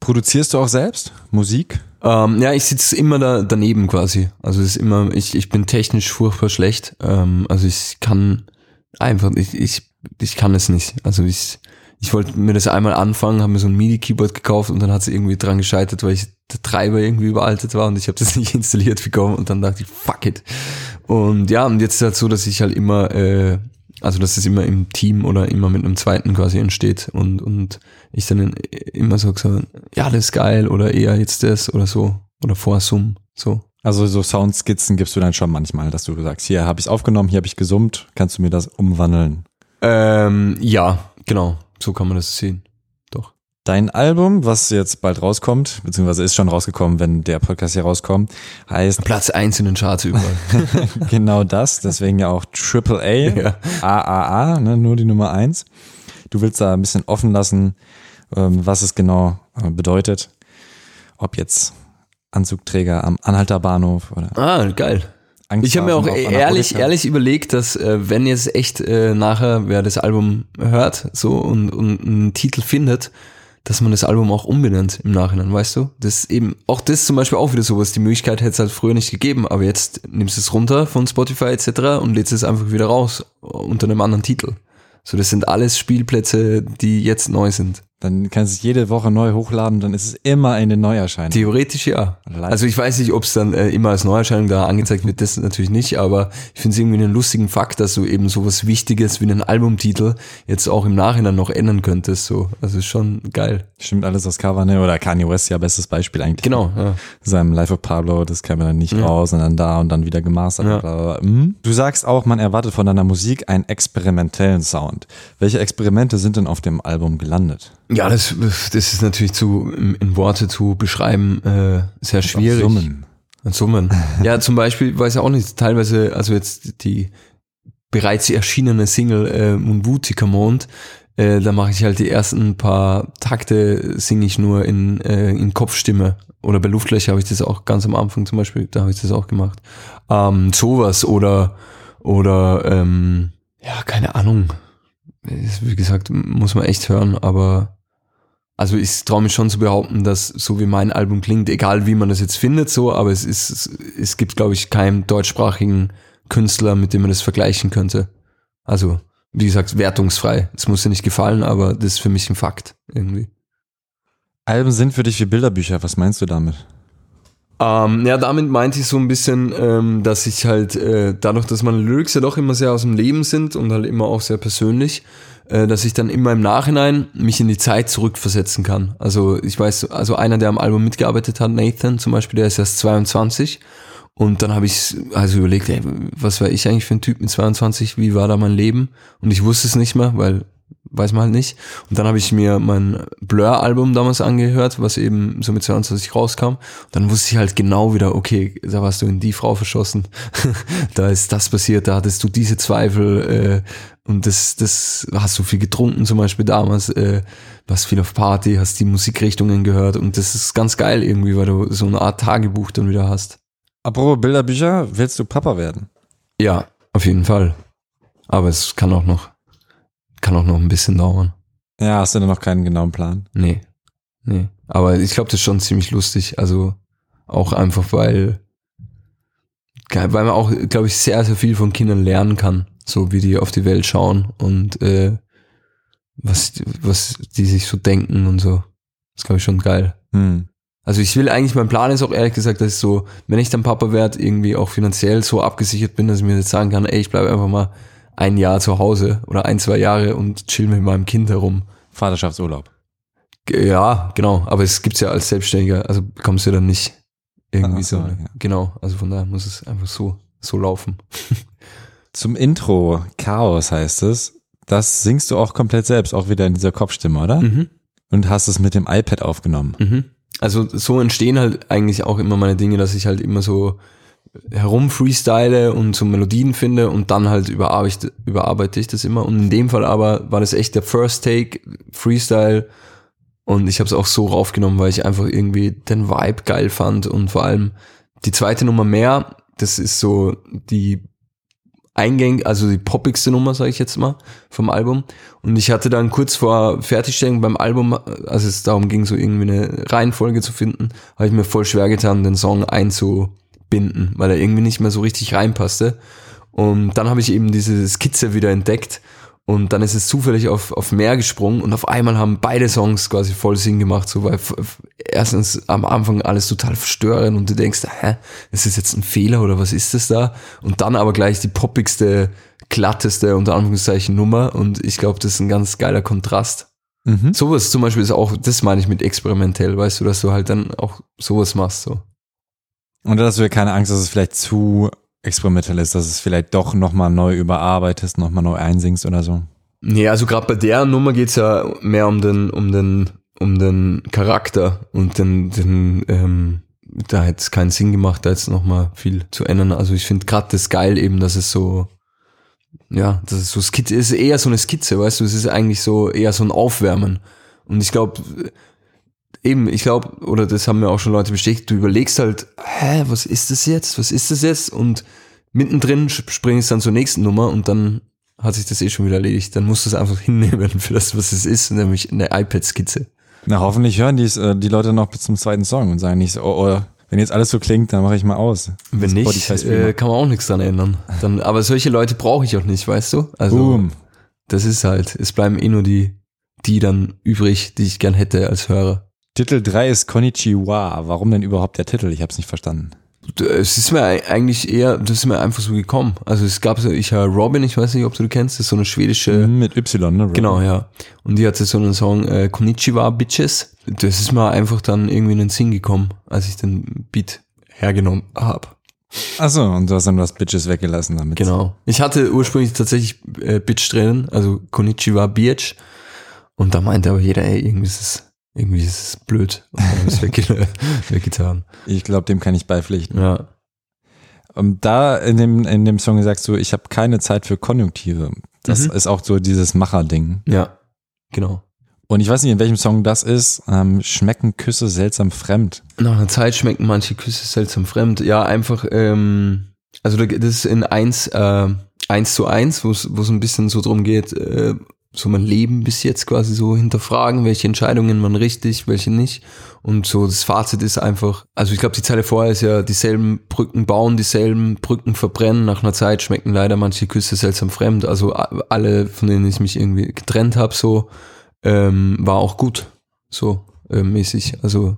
Speaker 3: Produzierst du auch selbst Musik?
Speaker 2: Ähm, ja, ich sitze immer da daneben quasi. Also es ist immer, ich, ich bin technisch furchtbar schlecht. Ähm, also ich kann einfach, ich, ich, ich kann es nicht. Also ich, ich wollte mir das einmal anfangen, habe mir so ein MIDI-Keyboard gekauft und dann hat es irgendwie dran gescheitert, weil ich der Treiber irgendwie überaltet war und ich habe das nicht installiert bekommen und dann dachte ich, fuck it. Und ja, und jetzt ist halt so, dass ich halt immer äh, also dass es immer im Team oder immer mit einem zweiten quasi entsteht und, und ich dann immer so gesagt, ja, das ist geil oder eher jetzt das oder so oder Vorsum, so.
Speaker 3: Also so Soundskizzen gibst du dann schon manchmal, dass du sagst, hier habe ich es aufgenommen, hier habe ich gesummt, kannst du mir das umwandeln?
Speaker 2: Ähm, ja, genau, so kann man das sehen.
Speaker 3: Dein Album, was jetzt bald rauskommt, beziehungsweise ist schon rausgekommen, wenn der Podcast hier rauskommt, heißt
Speaker 2: Platz 1 in den Charts überall.
Speaker 3: genau das, deswegen ja auch Triple A, ja. AAA, ne, nur die Nummer 1. Du willst da ein bisschen offen lassen, ähm, was es genau äh, bedeutet. Ob jetzt Anzugträger am Anhalter Bahnhof oder.
Speaker 2: Ah, geil. Angst ich habe mir auch ehrlich, ehrlich überlegt, dass äh, wenn jetzt echt äh, nachher wer das Album hört so und, und einen Titel findet, dass man das Album auch umbenennt im Nachhinein, weißt du? Das eben, auch das zum Beispiel auch wieder sowas. Die Möglichkeit hätte es halt früher nicht gegeben, aber jetzt nimmst du es runter von Spotify etc. und lädst es einfach wieder raus unter einem anderen Titel. So, das sind alles Spielplätze, die jetzt neu sind.
Speaker 3: Dann kannst du es jede Woche neu hochladen, dann ist es immer eine Neuerscheinung.
Speaker 2: Theoretisch ja. Also ich weiß nicht, ob es dann äh, immer als Neuerscheinung da angezeigt wird, das natürlich nicht, aber ich finde es irgendwie einen lustigen Fakt, dass du eben sowas Wichtiges wie einen Albumtitel jetzt auch im Nachhinein noch ändern könntest. So. Also ist schon geil.
Speaker 3: Stimmt alles das Cover, ne? Oder Kanye West ja bestes Beispiel eigentlich.
Speaker 2: Genau. Ja.
Speaker 3: Seinem Life of Pablo, das kam dann nicht ja. raus und dann da und dann wieder gemastert. Ja. Mhm. Du sagst auch, man erwartet von deiner Musik einen experimentellen Sound. Welche Experimente sind denn auf dem Album gelandet?
Speaker 2: Ja, das, das ist natürlich zu in Worte zu beschreiben äh, sehr schwierig.
Speaker 3: Summen.
Speaker 2: Summen. Ja, zum Beispiel, weiß ja auch nicht, teilweise, also jetzt die bereits erschienene Single äh, Munbutika Mond, äh, da mache ich halt die ersten paar Takte, singe ich nur in, äh, in Kopfstimme. Oder bei Luftlöcher habe ich das auch ganz am Anfang zum Beispiel, da habe ich das auch gemacht. Ähm, sowas oder oder ähm, ja, keine Ahnung wie gesagt, muss man echt hören, aber also ich traue mich schon zu behaupten, dass so wie mein Album klingt, egal wie man das jetzt findet, so, aber es ist, es, es gibt, glaube ich, keinen deutschsprachigen Künstler, mit dem man das vergleichen könnte. Also, wie gesagt, wertungsfrei. Es muss dir nicht gefallen, aber das ist für mich ein Fakt irgendwie.
Speaker 3: Alben sind für dich wie Bilderbücher. Was meinst du damit?
Speaker 2: Ähm, ja, damit meinte ich so ein bisschen, ähm, dass ich halt äh, dadurch, dass meine Lyrics ja doch immer sehr aus dem Leben sind und halt immer auch sehr persönlich, dass ich dann immer im Nachhinein mich in die Zeit zurückversetzen kann. Also ich weiß, also einer, der am Album mitgearbeitet hat, Nathan zum Beispiel, der ist erst 22 und dann habe ich also überlegt, ey, was war ich eigentlich für ein Typ mit 22, wie war da mein Leben? Und ich wusste es nicht mehr, weil weiß man halt nicht. Und dann habe ich mir mein Blur-Album damals angehört, was eben so mit 22 rauskam. Und dann wusste ich halt genau wieder, okay, da warst du in die Frau verschossen. da ist das passiert, da hattest du diese Zweifel äh, und das, das hast du viel getrunken zum Beispiel damals, äh, warst viel auf Party, hast die Musikrichtungen gehört und das ist ganz geil irgendwie, weil du so eine Art Tagebuch dann wieder hast.
Speaker 3: Apropos Bilderbücher, willst du Papa werden?
Speaker 2: Ja, auf jeden Fall. Aber es kann auch noch kann auch noch ein bisschen dauern.
Speaker 3: Ja, hast du da noch keinen genauen Plan?
Speaker 2: Nee. Nee. Aber ich glaube, das ist schon ziemlich lustig. Also auch einfach, weil, weil man auch, glaube ich, sehr, sehr viel von Kindern lernen kann. So wie die auf die Welt schauen und äh, was, was die sich so denken und so. Das glaube ich schon geil. Hm. Also ich will eigentlich, mein Plan ist auch ehrlich gesagt, dass ich so, wenn ich dann Papa werde, irgendwie auch finanziell so abgesichert bin, dass ich mir jetzt sagen kann, ey, ich bleibe einfach mal ein Jahr zu Hause oder ein, zwei Jahre und chill mit meinem Kind herum.
Speaker 3: Vaterschaftsurlaub.
Speaker 2: Ja, genau. Aber es gibt's ja als Selbstständiger, also bekommst du dann nicht irgendwie so. so ja. Genau. Also von daher muss es einfach so, so laufen.
Speaker 3: Zum Intro, Chaos heißt es. Das singst du auch komplett selbst, auch wieder in dieser Kopfstimme, oder? Mhm. Und hast es mit dem iPad aufgenommen.
Speaker 2: Mhm. Also so entstehen halt eigentlich auch immer meine Dinge, dass ich halt immer so herum freestyle und so Melodien finde und dann halt überarbeite, überarbeite ich das immer. Und in dem Fall aber war das echt der First Take, Freestyle. Und ich habe es auch so raufgenommen, weil ich einfach irgendwie den Vibe geil fand und vor allem die zweite Nummer mehr, das ist so die Eingäng, also die poppigste Nummer, sage ich jetzt mal, vom Album. Und ich hatte dann kurz vor Fertigstellung beim Album, als es darum ging, so irgendwie eine Reihenfolge zu finden, habe ich mir voll schwer getan, den Song einzu binden, weil er irgendwie nicht mehr so richtig reinpasste. Und dann habe ich eben diese Skizze wieder entdeckt und dann ist es zufällig auf, auf mehr gesprungen und auf einmal haben beide Songs quasi voll Sinn gemacht, so weil erstens am Anfang alles total verstörend und du denkst, hä, ist das jetzt ein Fehler oder was ist das da? Und dann aber gleich die poppigste, glatteste, unter Anführungszeichen Nummer und ich glaube, das ist ein ganz geiler Kontrast. Mhm. Sowas zum Beispiel ist auch, das meine ich mit experimentell, weißt du, dass du halt dann auch sowas machst, so.
Speaker 3: Und da hast du ja keine Angst, dass es vielleicht zu experimentell ist, dass es vielleicht doch nochmal neu überarbeitest, nochmal neu einsingst oder so.
Speaker 2: Nee, also gerade bei der Nummer geht's ja mehr um den, um den, um den Charakter und den, den ähm, da hätte es keinen Sinn gemacht, da jetzt nochmal viel zu ändern. Also ich finde gerade das geil eben, dass es so, ja, das ist so Skizze, ist eher so eine Skizze, weißt du, es ist eigentlich so eher so ein Aufwärmen. Und ich glaube, eben, ich glaube, oder das haben mir auch schon Leute bestätigt, du überlegst halt, hä, was ist das jetzt? Was ist das jetzt? Und mittendrin springst dann zur nächsten Nummer und dann hat sich das eh schon wieder erledigt. Dann musst du es einfach hinnehmen für das, was es ist, nämlich eine iPad-Skizze.
Speaker 3: Na, hoffentlich hören die, äh, die Leute noch bis zum zweiten Song und sagen nicht so, oh, oh wenn jetzt alles so klingt, dann mache ich mal aus.
Speaker 2: Wenn nicht, äh, kann man auch nichts dran ändern. Dann, aber solche Leute brauche ich auch nicht, weißt du? Also, Boom. das ist halt, es bleiben eh nur die, die dann übrig, die ich gern hätte als Hörer.
Speaker 3: Titel 3 ist Konnichiwa. Warum denn überhaupt der Titel? Ich habe es nicht verstanden.
Speaker 2: Es ist mir eigentlich eher, das ist mir einfach so gekommen. Also es gab so, ich habe Robin, ich weiß nicht, ob du kennst, das ist so eine schwedische.
Speaker 3: Mhm, mit Y, ne? Robin.
Speaker 2: Genau, ja. Und die hatte so einen Song, äh, Konnichiwa Bitches. Das ist mir einfach dann irgendwie in den Sinn gekommen, als ich den Beat hergenommen habe.
Speaker 3: Achso, und du hast dann was Bitches weggelassen damit.
Speaker 2: Genau. Ich hatte ursprünglich tatsächlich äh, Bitch drinnen, also Konnichiwa Bitch. Und da meinte aber jeder, ey, irgendwie ist es irgendwie ist es blöd. Und weggetan.
Speaker 3: Ich glaube, dem kann ich beipflichten.
Speaker 2: Ja.
Speaker 3: Und da in dem, in dem Song sagst du, ich habe keine Zeit für Konjunktive. Das mhm. ist auch so dieses Macher-Ding.
Speaker 2: Ja, genau.
Speaker 3: Und ich weiß nicht, in welchem Song das ist. Ähm, schmecken Küsse seltsam fremd?
Speaker 2: Nach einer Zeit schmecken manche Küsse seltsam fremd. Ja, einfach, ähm, also das ist in eins, äh, eins zu eins, wo es ein bisschen so drum geht, äh, so mein Leben bis jetzt quasi so hinterfragen, welche Entscheidungen man richtig, welche nicht. Und so das Fazit ist einfach, also ich glaube, die Zeile vorher ist ja, dieselben Brücken bauen, dieselben Brücken verbrennen. Nach einer Zeit schmecken leider manche Küsse seltsam fremd. Also alle, von denen ich mich irgendwie getrennt habe, so, ähm, war auch gut. So äh, mäßig. Also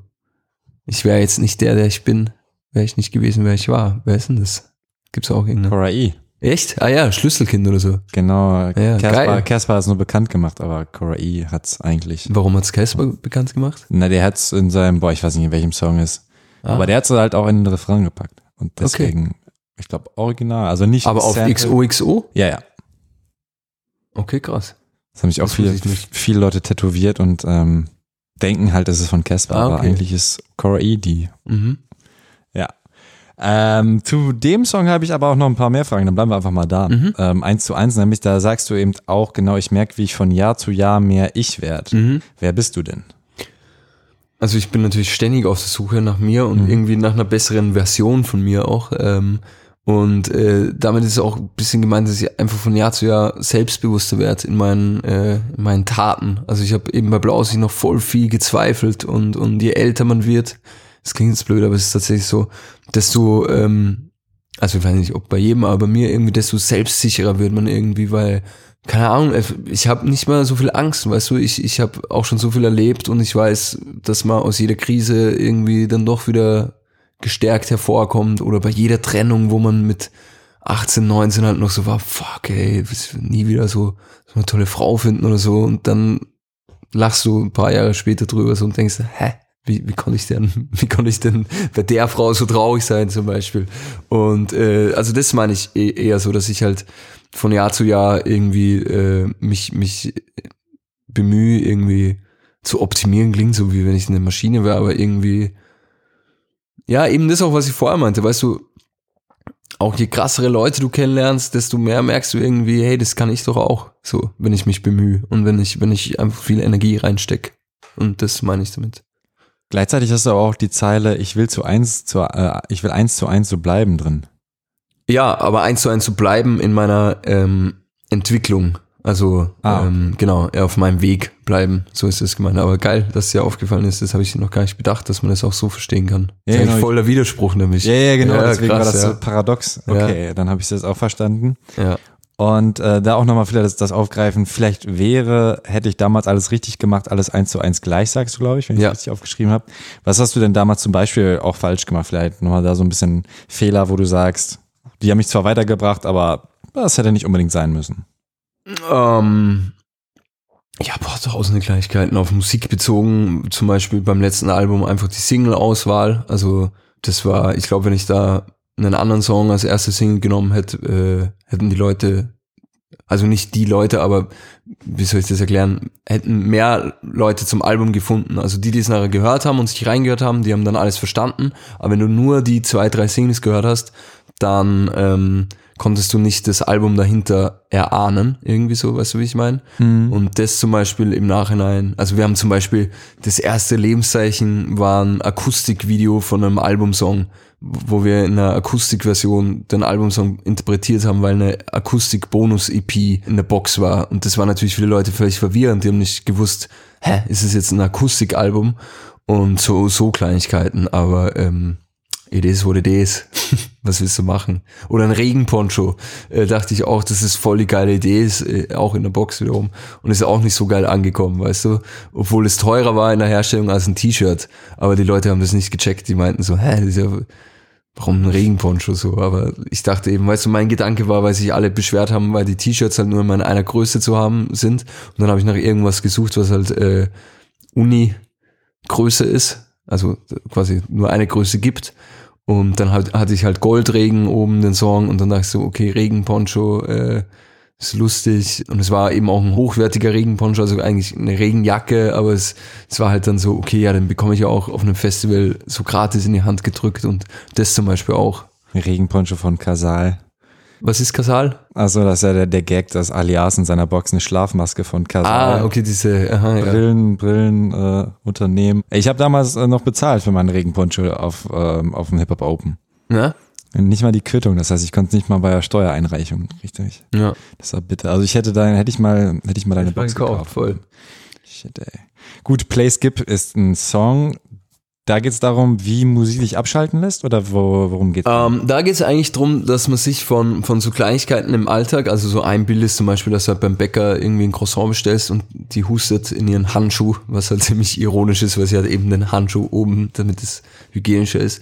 Speaker 2: ich wäre jetzt nicht der, der ich bin, wäre ich nicht gewesen, wer ich war. Wer ist denn das? Gibt's auch irgendeinen?
Speaker 3: Cora E.
Speaker 2: Echt? Ah ja, Schlüsselkind oder so.
Speaker 3: Genau,
Speaker 2: Ja.
Speaker 3: Casper hat es nur bekannt gemacht, aber Cora E. hat's eigentlich.
Speaker 2: Warum hat's Casper bekannt gemacht?
Speaker 3: Na, der hat's in seinem, boah, ich weiß nicht, in welchem Song ist.
Speaker 2: Ah.
Speaker 3: Aber der hat's halt auch in den Refrain gepackt. Und deswegen, ich glaube, original, also nicht.
Speaker 2: Aber auf
Speaker 3: Sample.
Speaker 2: XOXO?
Speaker 3: Ja, ja.
Speaker 2: Okay, krass.
Speaker 3: Das haben sich auch
Speaker 2: Das
Speaker 3: viele, viele Leute tätowiert und ähm, denken halt, es ist von Casper,
Speaker 2: Ah,
Speaker 3: aber
Speaker 2: okay.
Speaker 3: eigentlich ist Cora E. die.
Speaker 2: Mhm.
Speaker 3: Ähm, zu dem Song habe ich aber auch noch ein paar mehr Fragen, dann bleiben wir einfach mal da.
Speaker 2: Mhm.
Speaker 3: Ähm, eins zu eins, nämlich da sagst du eben auch genau, ich merke, wie ich von Jahr zu Jahr mehr ich werde.
Speaker 2: Mhm.
Speaker 3: Wer bist du denn?
Speaker 2: Also ich bin natürlich ständig auf der Suche nach mir und
Speaker 3: Mhm.
Speaker 2: irgendwie nach einer besseren Version von mir auch. Ähm, und äh, damit ist auch ein bisschen gemeint, dass ich einfach von Jahr zu Jahr selbstbewusster werde in meinen, äh, in meinen Taten. Also ich habe eben bei Blausicht noch voll viel gezweifelt und, und je älter man wird, das klingt jetzt blöd, aber es ist tatsächlich so, desto, ähm, also ich weiß nicht, ob bei jedem, aber bei mir irgendwie, desto selbstsicherer wird man irgendwie, weil, keine Ahnung, ich habe nicht mal so viel Angst, weißt du, ich, ich habe auch schon so viel erlebt und ich weiß, dass man aus jeder Krise irgendwie dann doch wieder gestärkt hervorkommt oder bei jeder Trennung, wo man mit 18, 19 halt noch so war, fuck ey, nie wieder so, so eine tolle Frau finden oder so? Und dann lachst du ein paar Jahre später drüber so und denkst, hä, wie, wie konnte ich denn, wie konnte ich denn bei der Frau so traurig sein zum Beispiel? Und äh, also das meine ich eh- eher so, dass ich halt von Jahr zu Jahr irgendwie äh, mich, mich bemühe, irgendwie zu optimieren, klingt so wie wenn ich eine Maschine wäre, aber irgendwie, ja, eben das auch, was ich vorher meinte, weißt du, auch je krassere Leute du kennenlernst, desto mehr merkst du irgendwie, hey, das kann ich doch auch, so, wenn ich mich bemühe und wenn ich, wenn ich einfach viel Energie reinstecke. Und das meine ich damit.
Speaker 3: Gleichzeitig hast du aber auch die Zeile, ich will zu eins zu, äh, ich will eins zu eins so bleiben drin.
Speaker 2: Ja, aber eins zu eins zu bleiben in meiner ähm, Entwicklung. Also
Speaker 3: Ah,
Speaker 2: ähm, genau, eher auf meinem Weg bleiben. So ist es gemeint. Aber geil, dass es dir aufgefallen ist. Das habe ich noch gar nicht bedacht, dass man das auch so verstehen kann.
Speaker 3: Ja,
Speaker 2: das ist
Speaker 3: genau.
Speaker 2: voll der Widerspruch nämlich.
Speaker 3: Ja, ja, genau, deswegen war
Speaker 2: krass,
Speaker 3: das
Speaker 2: ja.
Speaker 3: so paradox. Okay, dann habe ich das auch verstanden.
Speaker 2: Ja.
Speaker 3: Und äh, da auch nochmal vielleicht das, das aufgreifen, vielleicht wäre, hätte ich damals alles richtig gemacht, alles eins zu eins gleich, sagst du, glaube ich, wenn ich
Speaker 2: Ja.
Speaker 3: das richtig aufgeschrieben habe. Was hast du denn damals zum Beispiel auch falsch gemacht? Vielleicht nochmal da so ein bisschen Fehler, wo du sagst, die haben mich zwar weitergebracht, aber das hätte nicht unbedingt sein müssen.
Speaker 2: Ähm, ja, boah, tausende Kleinigkeiten auf Musik bezogen. Zum Beispiel beim letzten Album einfach die Single-Auswahl. Also das war, ich glaube, wenn ich da einen anderen Song als erste Single genommen hätte, äh, hätten die Leute, also nicht die Leute, aber wie soll ich das erklären, hätten mehr Leute zum Album gefunden. Also die, die es nachher gehört haben und sich reingehört haben, die haben dann alles verstanden. Aber wenn du nur die zwei, drei Singles gehört hast, dann ähm, konntest du nicht das Album dahinter erahnen, irgendwie so, weißt du, wie ich meine? Und das zum Beispiel im Nachhinein, also wir haben zum Beispiel, das erste Lebenszeichen war ein Akustikvideo von einem Albumsong, wo wir in einer Akustikversion den Albumsong interpretiert haben, weil eine Akustik-Bonus-EP in der Box war. Und das war natürlich viele Leute völlig verwirrend, die haben nicht gewusst, hä, ist es jetzt ein Akustikalbum? Und so, so Kleinigkeiten, aber ähm, it is what it is. Was willst du machen? Oder ein Regenponcho. Äh, dachte ich auch, das ist voll die geile Idee, ist äh, auch in der Box wiederum. Und ist auch nicht so geil angekommen, weißt du? Obwohl es teurer war in der Herstellung als ein T-Shirt. Aber die Leute haben das nicht gecheckt. Die meinten so, hä, das ist ja, warum ein Regenponcho so? Aber ich dachte eben, weißt du, mein Gedanke war, weil sich alle beschwert haben, weil die T-Shirts halt nur in meiner einer Größe zu haben sind. Und dann habe ich nach irgendwas gesucht, was halt äh, Uni-Größe ist. Also quasi nur eine Größe gibt. Und dann halt, hatte ich halt Goldregen oben den Song und dann dachte ich so, okay, Regenponcho äh, ist lustig. Und es war eben auch ein hochwertiger Regenponcho, also eigentlich eine Regenjacke, aber es, es war halt dann so, okay, ja, den bekomme ich ja auch auf einem Festival so gratis in die Hand gedrückt und das zum Beispiel auch.
Speaker 3: Regenponcho von Casal.
Speaker 2: Was ist Casal?
Speaker 3: Also das ist ja der, der Gag, dass Alias in seiner Box eine Schlafmaske von Casal.
Speaker 2: Ah, okay, diese, aha, ja.
Speaker 3: Brillen, Brillen, äh, Unternehmen. Ich habe damals äh, noch bezahlt für meinen Regenponcho auf, ähm, auf dem Hip Hop Open.
Speaker 2: ja?
Speaker 3: Nicht mal die Quittung, das heißt, ich konnte es nicht mal bei der Steuereinreichung, richtig.
Speaker 2: Ja.
Speaker 3: Das war bitte. Also ich hätte da, hätte ich mal, hätte ich mal deine
Speaker 2: Ich
Speaker 3: Box
Speaker 2: gekauft,
Speaker 3: gekauft.
Speaker 2: voll.
Speaker 3: Shit, ey. Gut, Play Skip ist ein Song. Da geht es darum, wie Musik dich abschalten lässt oder wo, worum geht's?
Speaker 2: Ähm, da geht es eigentlich drum, dass man sich von, von so Kleinigkeiten im Alltag, also so ein Bild ist zum Beispiel, dass du halt beim Bäcker irgendwie ein Croissant bestellst und die hustet in ihren Handschuh, was halt ziemlich ironisch ist, weil sie hat eben den Handschuh oben, damit es hygienischer ist.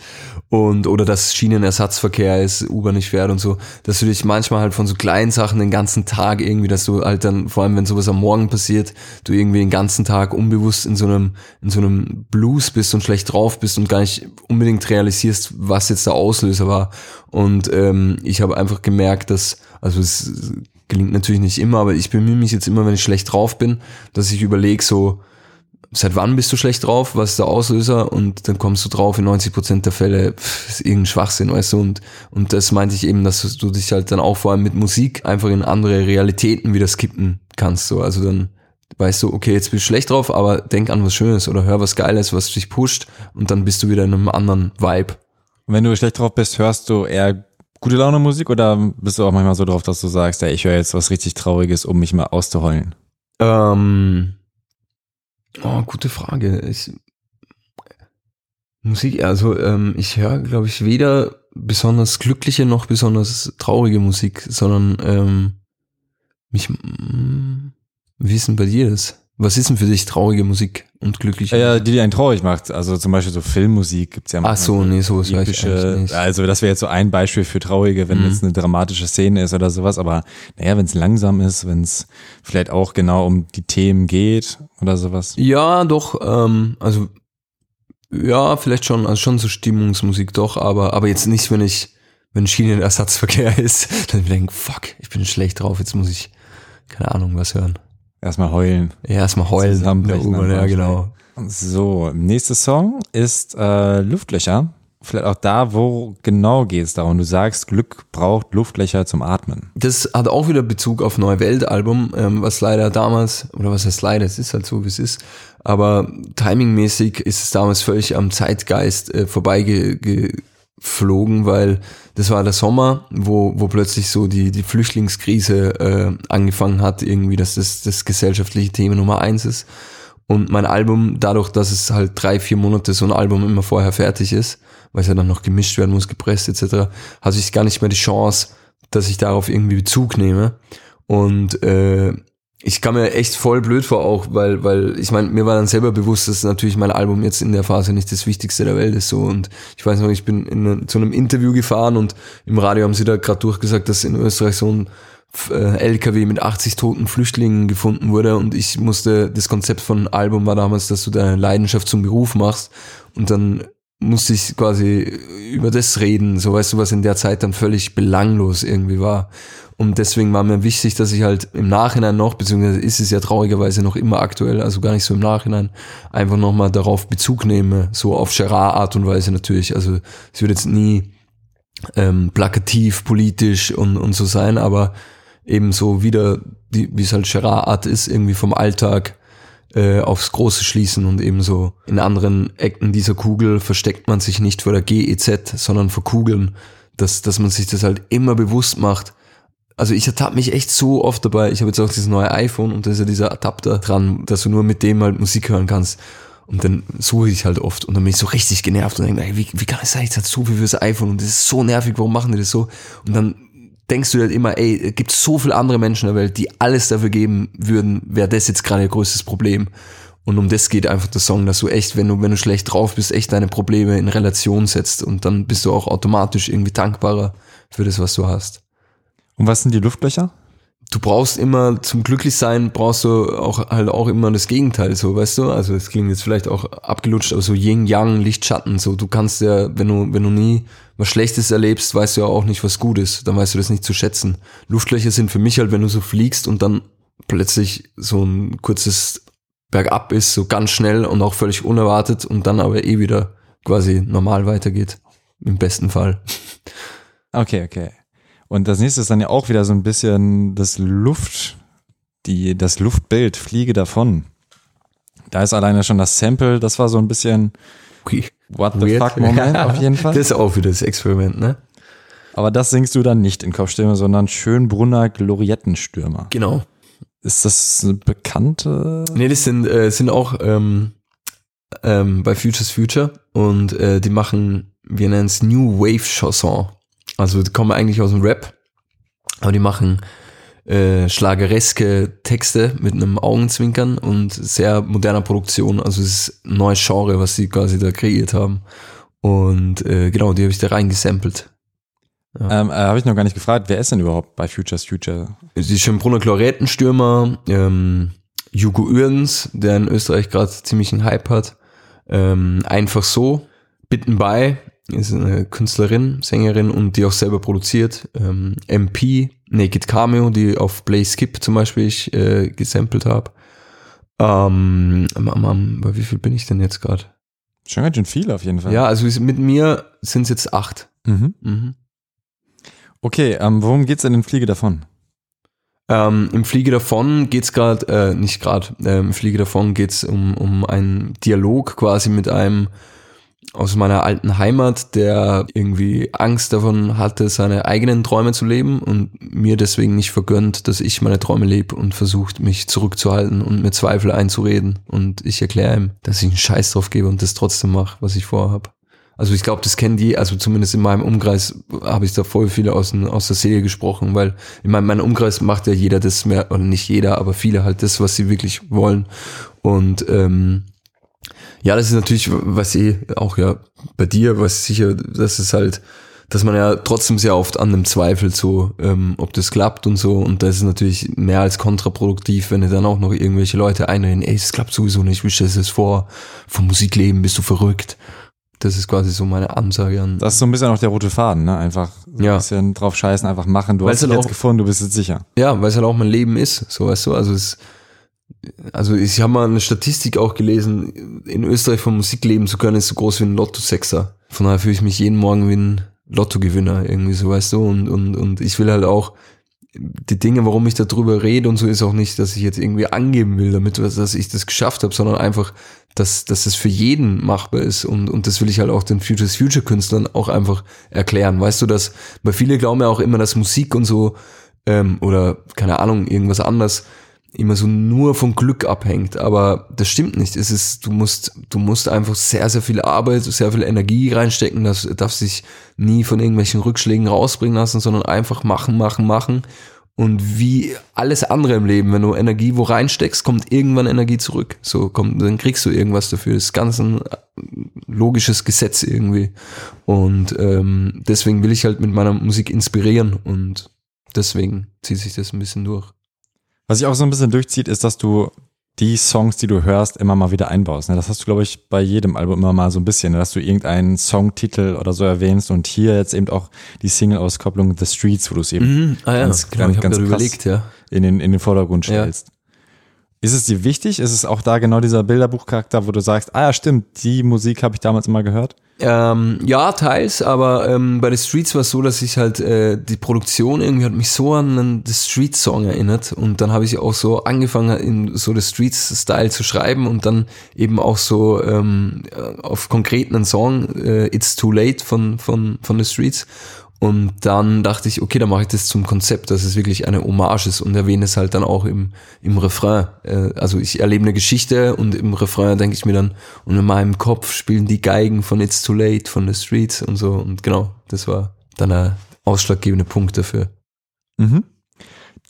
Speaker 2: Und, oder dass Schienenersatzverkehr ist, U-Bahn nicht fährt und so, dass du dich manchmal halt von so kleinen Sachen den ganzen Tag irgendwie, dass du halt dann, vor allem wenn sowas am Morgen passiert, du irgendwie den ganzen Tag unbewusst in so einem, in so einem Blues bist und schlecht drauf bist und gar nicht unbedingt realisierst, was jetzt der Auslöser war. Und ähm, ich habe einfach gemerkt, dass, also es gelingt natürlich nicht immer, aber ich bemühe mich jetzt immer, wenn ich schlecht drauf bin, dass ich überlege so, seit wann bist du schlecht drauf, was ist der Auslöser und dann kommst du drauf, in 90% der Fälle pff, ist irgendein Schwachsinn, weißt du, und, und das meinte ich eben, dass du dich halt dann auch vor allem mit Musik einfach in andere Realitäten wieder skippen kannst, so, also dann weißt du, okay, jetzt bist du schlecht drauf, aber denk an was Schönes oder hör was Geiles, was dich pusht und dann bist du wieder in einem anderen Vibe.
Speaker 3: Und wenn du schlecht drauf bist, hörst du eher gute Laune Musik oder bist du auch manchmal so drauf, dass du sagst, ja, ich höre jetzt was richtig Trauriges, um mich mal auszuheulen?
Speaker 2: Ähm, oh, gute Frage. Ich, Musik, also ähm, ich höre, glaube ich, weder besonders glückliche noch besonders traurige Musik, sondern ähm, mich. mm, Wie ist denn bei dir das? Was ist denn für dich traurige Musik und glückliche?
Speaker 3: Ja, die, die einen traurig macht. Also zum Beispiel so Filmmusik gibt's ja
Speaker 2: Ach so, nee, sowas ich
Speaker 3: epische,
Speaker 2: nicht.
Speaker 3: also das wäre jetzt so ein Beispiel für traurige, wenn
Speaker 2: Mhm.
Speaker 3: jetzt eine dramatische Szene ist oder sowas, aber naja, wenn es langsam ist, wenn es vielleicht auch genau um die Themen geht oder sowas.
Speaker 2: Ja, doch, ähm, also ja, vielleicht schon, also schon so Stimmungsmusik doch, aber, aber jetzt nicht, wenn ich, wenn Schienenersatzverkehr ist, dann denke fuck, ich bin schlecht drauf, jetzt muss ich, keine Ahnung, was hören.
Speaker 3: Erstmal heulen.
Speaker 2: Ja, erstmal heulen.
Speaker 3: Zusammenbrechen
Speaker 2: der ja, genau.
Speaker 3: So, nächster Song ist äh, Luftlöcher. Vielleicht auch da, wo genau geht's darum? Du sagst, Glück braucht Luftlöcher zum Atmen.
Speaker 2: Das hat auch wieder Bezug auf Neue Welt Album, ähm, was leider damals, oder was heißt leider, es ist halt so, wie es ist, aber timingmäßig ist es damals völlig am Zeitgeist äh, vorbeigeflogen, weil das war der Sommer, wo, wo plötzlich so die, die Flüchtlingskrise äh, angefangen hat, irgendwie, dass das das gesellschaftliche Thema Nummer eins ist. Und mein Album, dadurch, dass es halt drei, vier Monate so ein Album immer vorher fertig ist, weil es ja dann noch gemischt werden muss, gepresst etc., hatte ich gar nicht mehr die Chance, dass ich darauf irgendwie Bezug nehme. Und äh, ich kam mir echt voll blöd vor auch, weil, weil ich meine, mir war dann selber bewusst, dass natürlich mein Album jetzt in der Phase nicht das Wichtigste der Welt ist so. Und ich weiß noch, ich bin in, eine- zu einem Interview gefahren und im Radio haben sie da gerade durchgesagt, dass in Österreich so ein äh, LKW mit 80 toten Flüchtlingen gefunden wurde und ich musste, das Konzept von Album war damals, dass du deine Leidenschaft zum Beruf machst und dann musste ich quasi über das reden, so weißt du, was in der Zeit dann völlig belanglos irgendwie war. Und deswegen war mir wichtig, dass ich halt im Nachhinein noch, beziehungsweise ist es ja traurigerweise noch immer aktuell, also gar nicht so im Nachhinein, einfach nochmal darauf Bezug nehme, so auf Gerard-Art und Weise natürlich. Also es wird jetzt nie ähm, plakativ, politisch und, und so sein, aber eben so wieder, wie es halt Gerard-Art ist, irgendwie vom Alltag äh, aufs Große schließen und eben so in anderen Ecken dieser Kugel versteckt man sich nicht vor der GEZ, sondern vor Kugeln, dass, dass man sich das halt immer bewusst macht. Also ich ertappe mich echt so oft dabei. Ich habe jetzt auch dieses neue iPhone und da ist ja dieser Adapter dran, dass du nur mit dem halt Musik hören kannst. Und dann suche ich halt oft und dann bin ich so richtig genervt und denke, ey, wie, wie kann es sein, ich zahle so viel fürs iPhone und das ist so nervig, warum machen die das so? Und dann denkst du halt immer, ey, es gibt so viele andere Menschen in der Welt, die alles dafür geben würden, wäre das jetzt gerade ihr größtes Problem. Und um das geht einfach der Song, dass du echt, wenn du, wenn du schlecht drauf bist, echt deine Probleme in Relation setzt und dann bist du auch automatisch irgendwie dankbarer für das, was du hast.
Speaker 3: Und was sind die Luftlöcher?
Speaker 2: Du brauchst immer, zum Glücklichsein brauchst du auch halt auch immer das Gegenteil, so, weißt du? Also es klingt jetzt vielleicht auch abgelutscht, aber so Yin, Yang, Licht, Schatten, so, du kannst ja, wenn du, wenn du nie was Schlechtes erlebst, weißt du ja auch nicht, was gut ist. Dann weißt du das nicht zu schätzen. Luftlöcher sind für mich halt, wenn du so fliegst und dann plötzlich so ein kurzes Bergab ist, so ganz schnell und auch völlig unerwartet und dann aber eh wieder quasi normal weitergeht. Im besten Fall.
Speaker 3: Okay, okay. Und das nächste ist dann ja auch wieder so ein bisschen das Luft, die, das Luftbild, Fliege davon. Da ist alleine schon das Sample, das war so ein bisschen. What the
Speaker 2: Weird.
Speaker 3: fuck Moment auf jeden Fall.
Speaker 2: Das ist auch wieder das Experiment, ne?
Speaker 3: Aber das singst du dann nicht in Kopfstimme, sondern Schönbrunner Gloriettenstürmer.
Speaker 2: Genau.
Speaker 3: Ist das eine bekannte?
Speaker 2: Nee, das sind, äh, sind auch ähm, ähm, bei Futures Future und äh, die machen, wir nennen es New Wave Chanson. Also die kommen eigentlich aus dem Rap, aber die machen äh, schlagereske Texte mit einem Augenzwinkern und sehr moderner Produktion. Also es ist ein neues Genre, was sie quasi da kreiert haben. Und äh, genau, die habe ich da reingesampelt.
Speaker 3: Ähm, äh, Habe ich noch gar nicht gefragt, wer ist denn überhaupt bei Futures Future?
Speaker 2: Die Schönbrunner Chlorätenstürmer, ähm, Jugo Uerdens, der in Österreich gerade ziemlich einen Hype hat. Ähm, einfach so, Bitten bei, ist eine Künstlerin, Sängerin und die auch selber produziert. Ähm, MP, Naked Cameo, die auf Play Skip zum Beispiel ich äh, gesampelt habe. Ähm, bei wie viel bin ich denn jetzt gerade?
Speaker 3: Schon ganz schön viel auf jeden Fall.
Speaker 2: Ja, also mit mir sind es jetzt acht.
Speaker 3: Mhm.
Speaker 2: Mhm.
Speaker 3: Okay, ähm, worum geht's in den Fliege davon?
Speaker 2: Ähm, Im Fliege davon geht's gerade, äh, nicht gerade, ähm, im Fliege davon geht's um, um einen Dialog quasi mit einem aus meiner alten Heimat, der irgendwie Angst davon hatte, seine eigenen Träume zu leben und mir deswegen nicht vergönnt, dass ich meine Träume lebe und versucht, mich zurückzuhalten und mir Zweifel einzureden. Und ich erkläre ihm, dass ich einen Scheiß drauf gebe und das trotzdem mache, was ich vorhab. Also ich glaube, das kennen die, also zumindest in meinem Umkreis habe ich da voll viele aus, aus der Seele gesprochen, weil in meinem, meinem Umkreis macht ja jeder das mehr, oder nicht jeder, aber viele halt das, was sie wirklich wollen. Und ähm, ja, das ist natürlich, was eh auch ja bei dir, was sicher, das ist halt, dass man ja trotzdem sehr oft an dem zweifelt, so, ähm, ob das klappt und so. Und das ist natürlich mehr als kontraproduktiv, wenn dir dann auch noch irgendwelche Leute einreden, ey, es klappt sowieso nicht, wie stellst du das vor? Vom Musikleben bist du verrückt. Das ist quasi so meine Ansage an.
Speaker 3: Das ist so ein bisschen auch der rote Faden, ne? Einfach so
Speaker 2: Ja.
Speaker 3: ein bisschen drauf scheißen, einfach machen. Du
Speaker 2: Weil's
Speaker 3: hast dich
Speaker 2: halt
Speaker 3: jetzt gefunden, du bist jetzt sicher.
Speaker 2: Ja, weil es halt auch mein Leben ist, so weißt du. Also es, also ich habe mal eine Statistik auch gelesen, in Österreich vom Musik leben zu können, ist so groß wie ein Lotto-Sechser. Von daher fühle ich mich jeden Morgen wie ein Lottogewinner irgendwie so, weißt du. Und, und, und ich will halt auch die Dinge, warum ich darüber rede und so, ist auch nicht, dass ich jetzt irgendwie angeben will damit, dass ich das geschafft habe, sondern einfach, dass, dass es für jeden machbar ist. Und, und das will ich halt auch den Futures Future Künstlern auch einfach erklären. Weißt du, dass, weil viele glauben ja auch immer, dass Musik und so, ähm, oder keine Ahnung, irgendwas anderes, immer so nur vom Glück abhängt, aber das stimmt nicht. Es ist, du musst, du musst einfach sehr, sehr viel Arbeit, sehr viel Energie reinstecken, das darf sich nie von irgendwelchen Rückschlägen rausbringen lassen, sondern einfach machen, machen, machen. Und wie alles andere im Leben, wenn du Energie wo reinsteckst, kommt irgendwann Energie zurück. So kommt, dann kriegst du irgendwas dafür. Das ist ganz ein logisches Gesetz irgendwie. Und ähm, deswegen will ich halt mit meiner Musik inspirieren und deswegen zieht sich das ein bisschen durch.
Speaker 3: Was sich auch so ein bisschen durchzieht, ist, dass du die Songs, die du hörst, immer mal wieder einbaust. Ne? Das hast du, glaube ich, bei jedem Album immer mal so ein bisschen, ne? dass du irgendeinen Songtitel oder so erwähnst und hier jetzt eben auch die Single-Auskopplung The Streets, wo du es eben
Speaker 2: Ah ja,
Speaker 3: Ganz-
Speaker 2: genau,
Speaker 3: ganz- ganz
Speaker 2: überlegt, ja.
Speaker 3: in, den, in den Vordergrund
Speaker 2: Ja.
Speaker 3: Ist es dir wichtig? Ist es auch da genau dieser Bilderbuchcharakter, wo du sagst, ah ja, stimmt, die Musik habe ich damals immer gehört?
Speaker 2: Ähm, ja, teils, aber ähm, bei The Streets war es so, dass ich halt, äh, die Produktion irgendwie hat mich so an einen The Streets Song erinnert und dann habe ich auch so angefangen, in so The Streets Style zu schreiben und dann eben auch so ähm, äh, auf konkreten Song, äh, It's Too Late von, von, von The Streets und dann dachte ich, okay, dann mache ich das zum Konzept, dass es wirklich eine Hommage ist und erwähne es halt dann auch im, im Refrain. Äh, also ich erlebe eine Geschichte und im Refrain denke ich mir dann, und in meinem Kopf spielen die Geigen von It's Too Late, von The Streets und so. Und genau, das war dann der ausschlaggebende Punkt dafür.
Speaker 3: Mhm.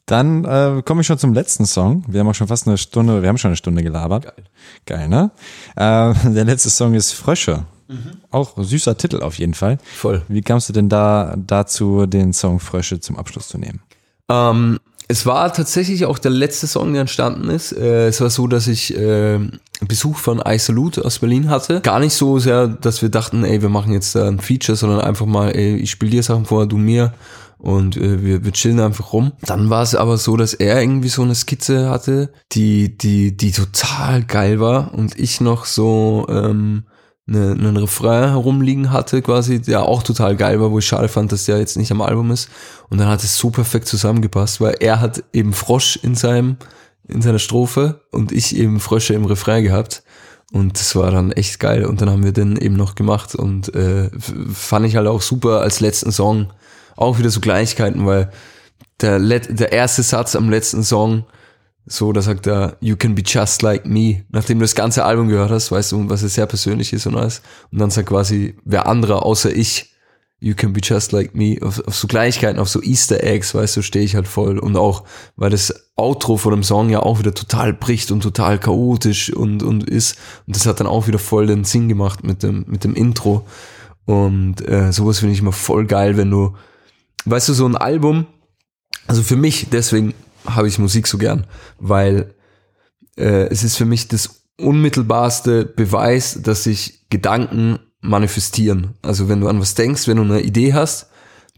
Speaker 3: Dann äh, komme ich schon zum letzten Song. Wir haben auch schon fast eine Stunde, wir haben schon eine Stunde gelabert.
Speaker 2: Geil.
Speaker 3: Geil, ne? Äh, der letzte Song ist Frösche. Auch süßer Titel auf jeden Fall.
Speaker 2: Voll.
Speaker 3: Wie kamst du denn da dazu, den Song Frösche zum Abschluss zu nehmen?
Speaker 2: Ähm, es war tatsächlich auch der letzte Song, der entstanden ist. Äh, es war so, dass ich äh, Besuch von iSalute aus Berlin hatte. Gar nicht so sehr, dass wir dachten, ey, wir machen jetzt da ein Feature, sondern einfach mal, ey, ich spiele dir Sachen vor, du mir. Und äh, wir, wir chillen einfach rum. Dann war es aber so, dass er irgendwie so eine Skizze hatte, die, die, die total geil war. Und ich noch so ähm, eine, einen Refrain herumliegen hatte, quasi, der auch total geil war, wo ich schade fand, dass der jetzt nicht am Album ist. Und dann hat es so perfekt zusammengepasst, weil er hat eben Frosch in seinem, in seiner Strophe und ich eben Frösche im Refrain gehabt. Und das war dann echt geil. Und dann haben wir den eben noch gemacht und äh, fand ich halt auch super als letzten Song auch wieder so Gleichkeiten, weil der, Let der erste Satz am letzten Song, so, da sagt er, you can be just like me. Nachdem du das ganze Album gehört hast, weißt du, was es sehr persönlich ist und alles. Und dann sagt quasi, wer andere außer ich, you can be just like me. Auf, auf so Gleichkeiten, auf so Easter Eggs, weißt du, stehe ich halt voll. Und auch, weil das Outro von dem Song ja auch wieder total bricht und total chaotisch und, und ist. Und das hat dann auch wieder voll den Sinn gemacht mit dem, mit dem Intro. Und äh, sowas finde ich immer voll geil, wenn du, weißt du, so ein Album, also für mich, deswegen habe ich Musik so gern, weil äh, es ist für mich das unmittelbarste Beweis, dass sich Gedanken manifestieren. Also wenn du an was denkst, wenn du eine Idee hast,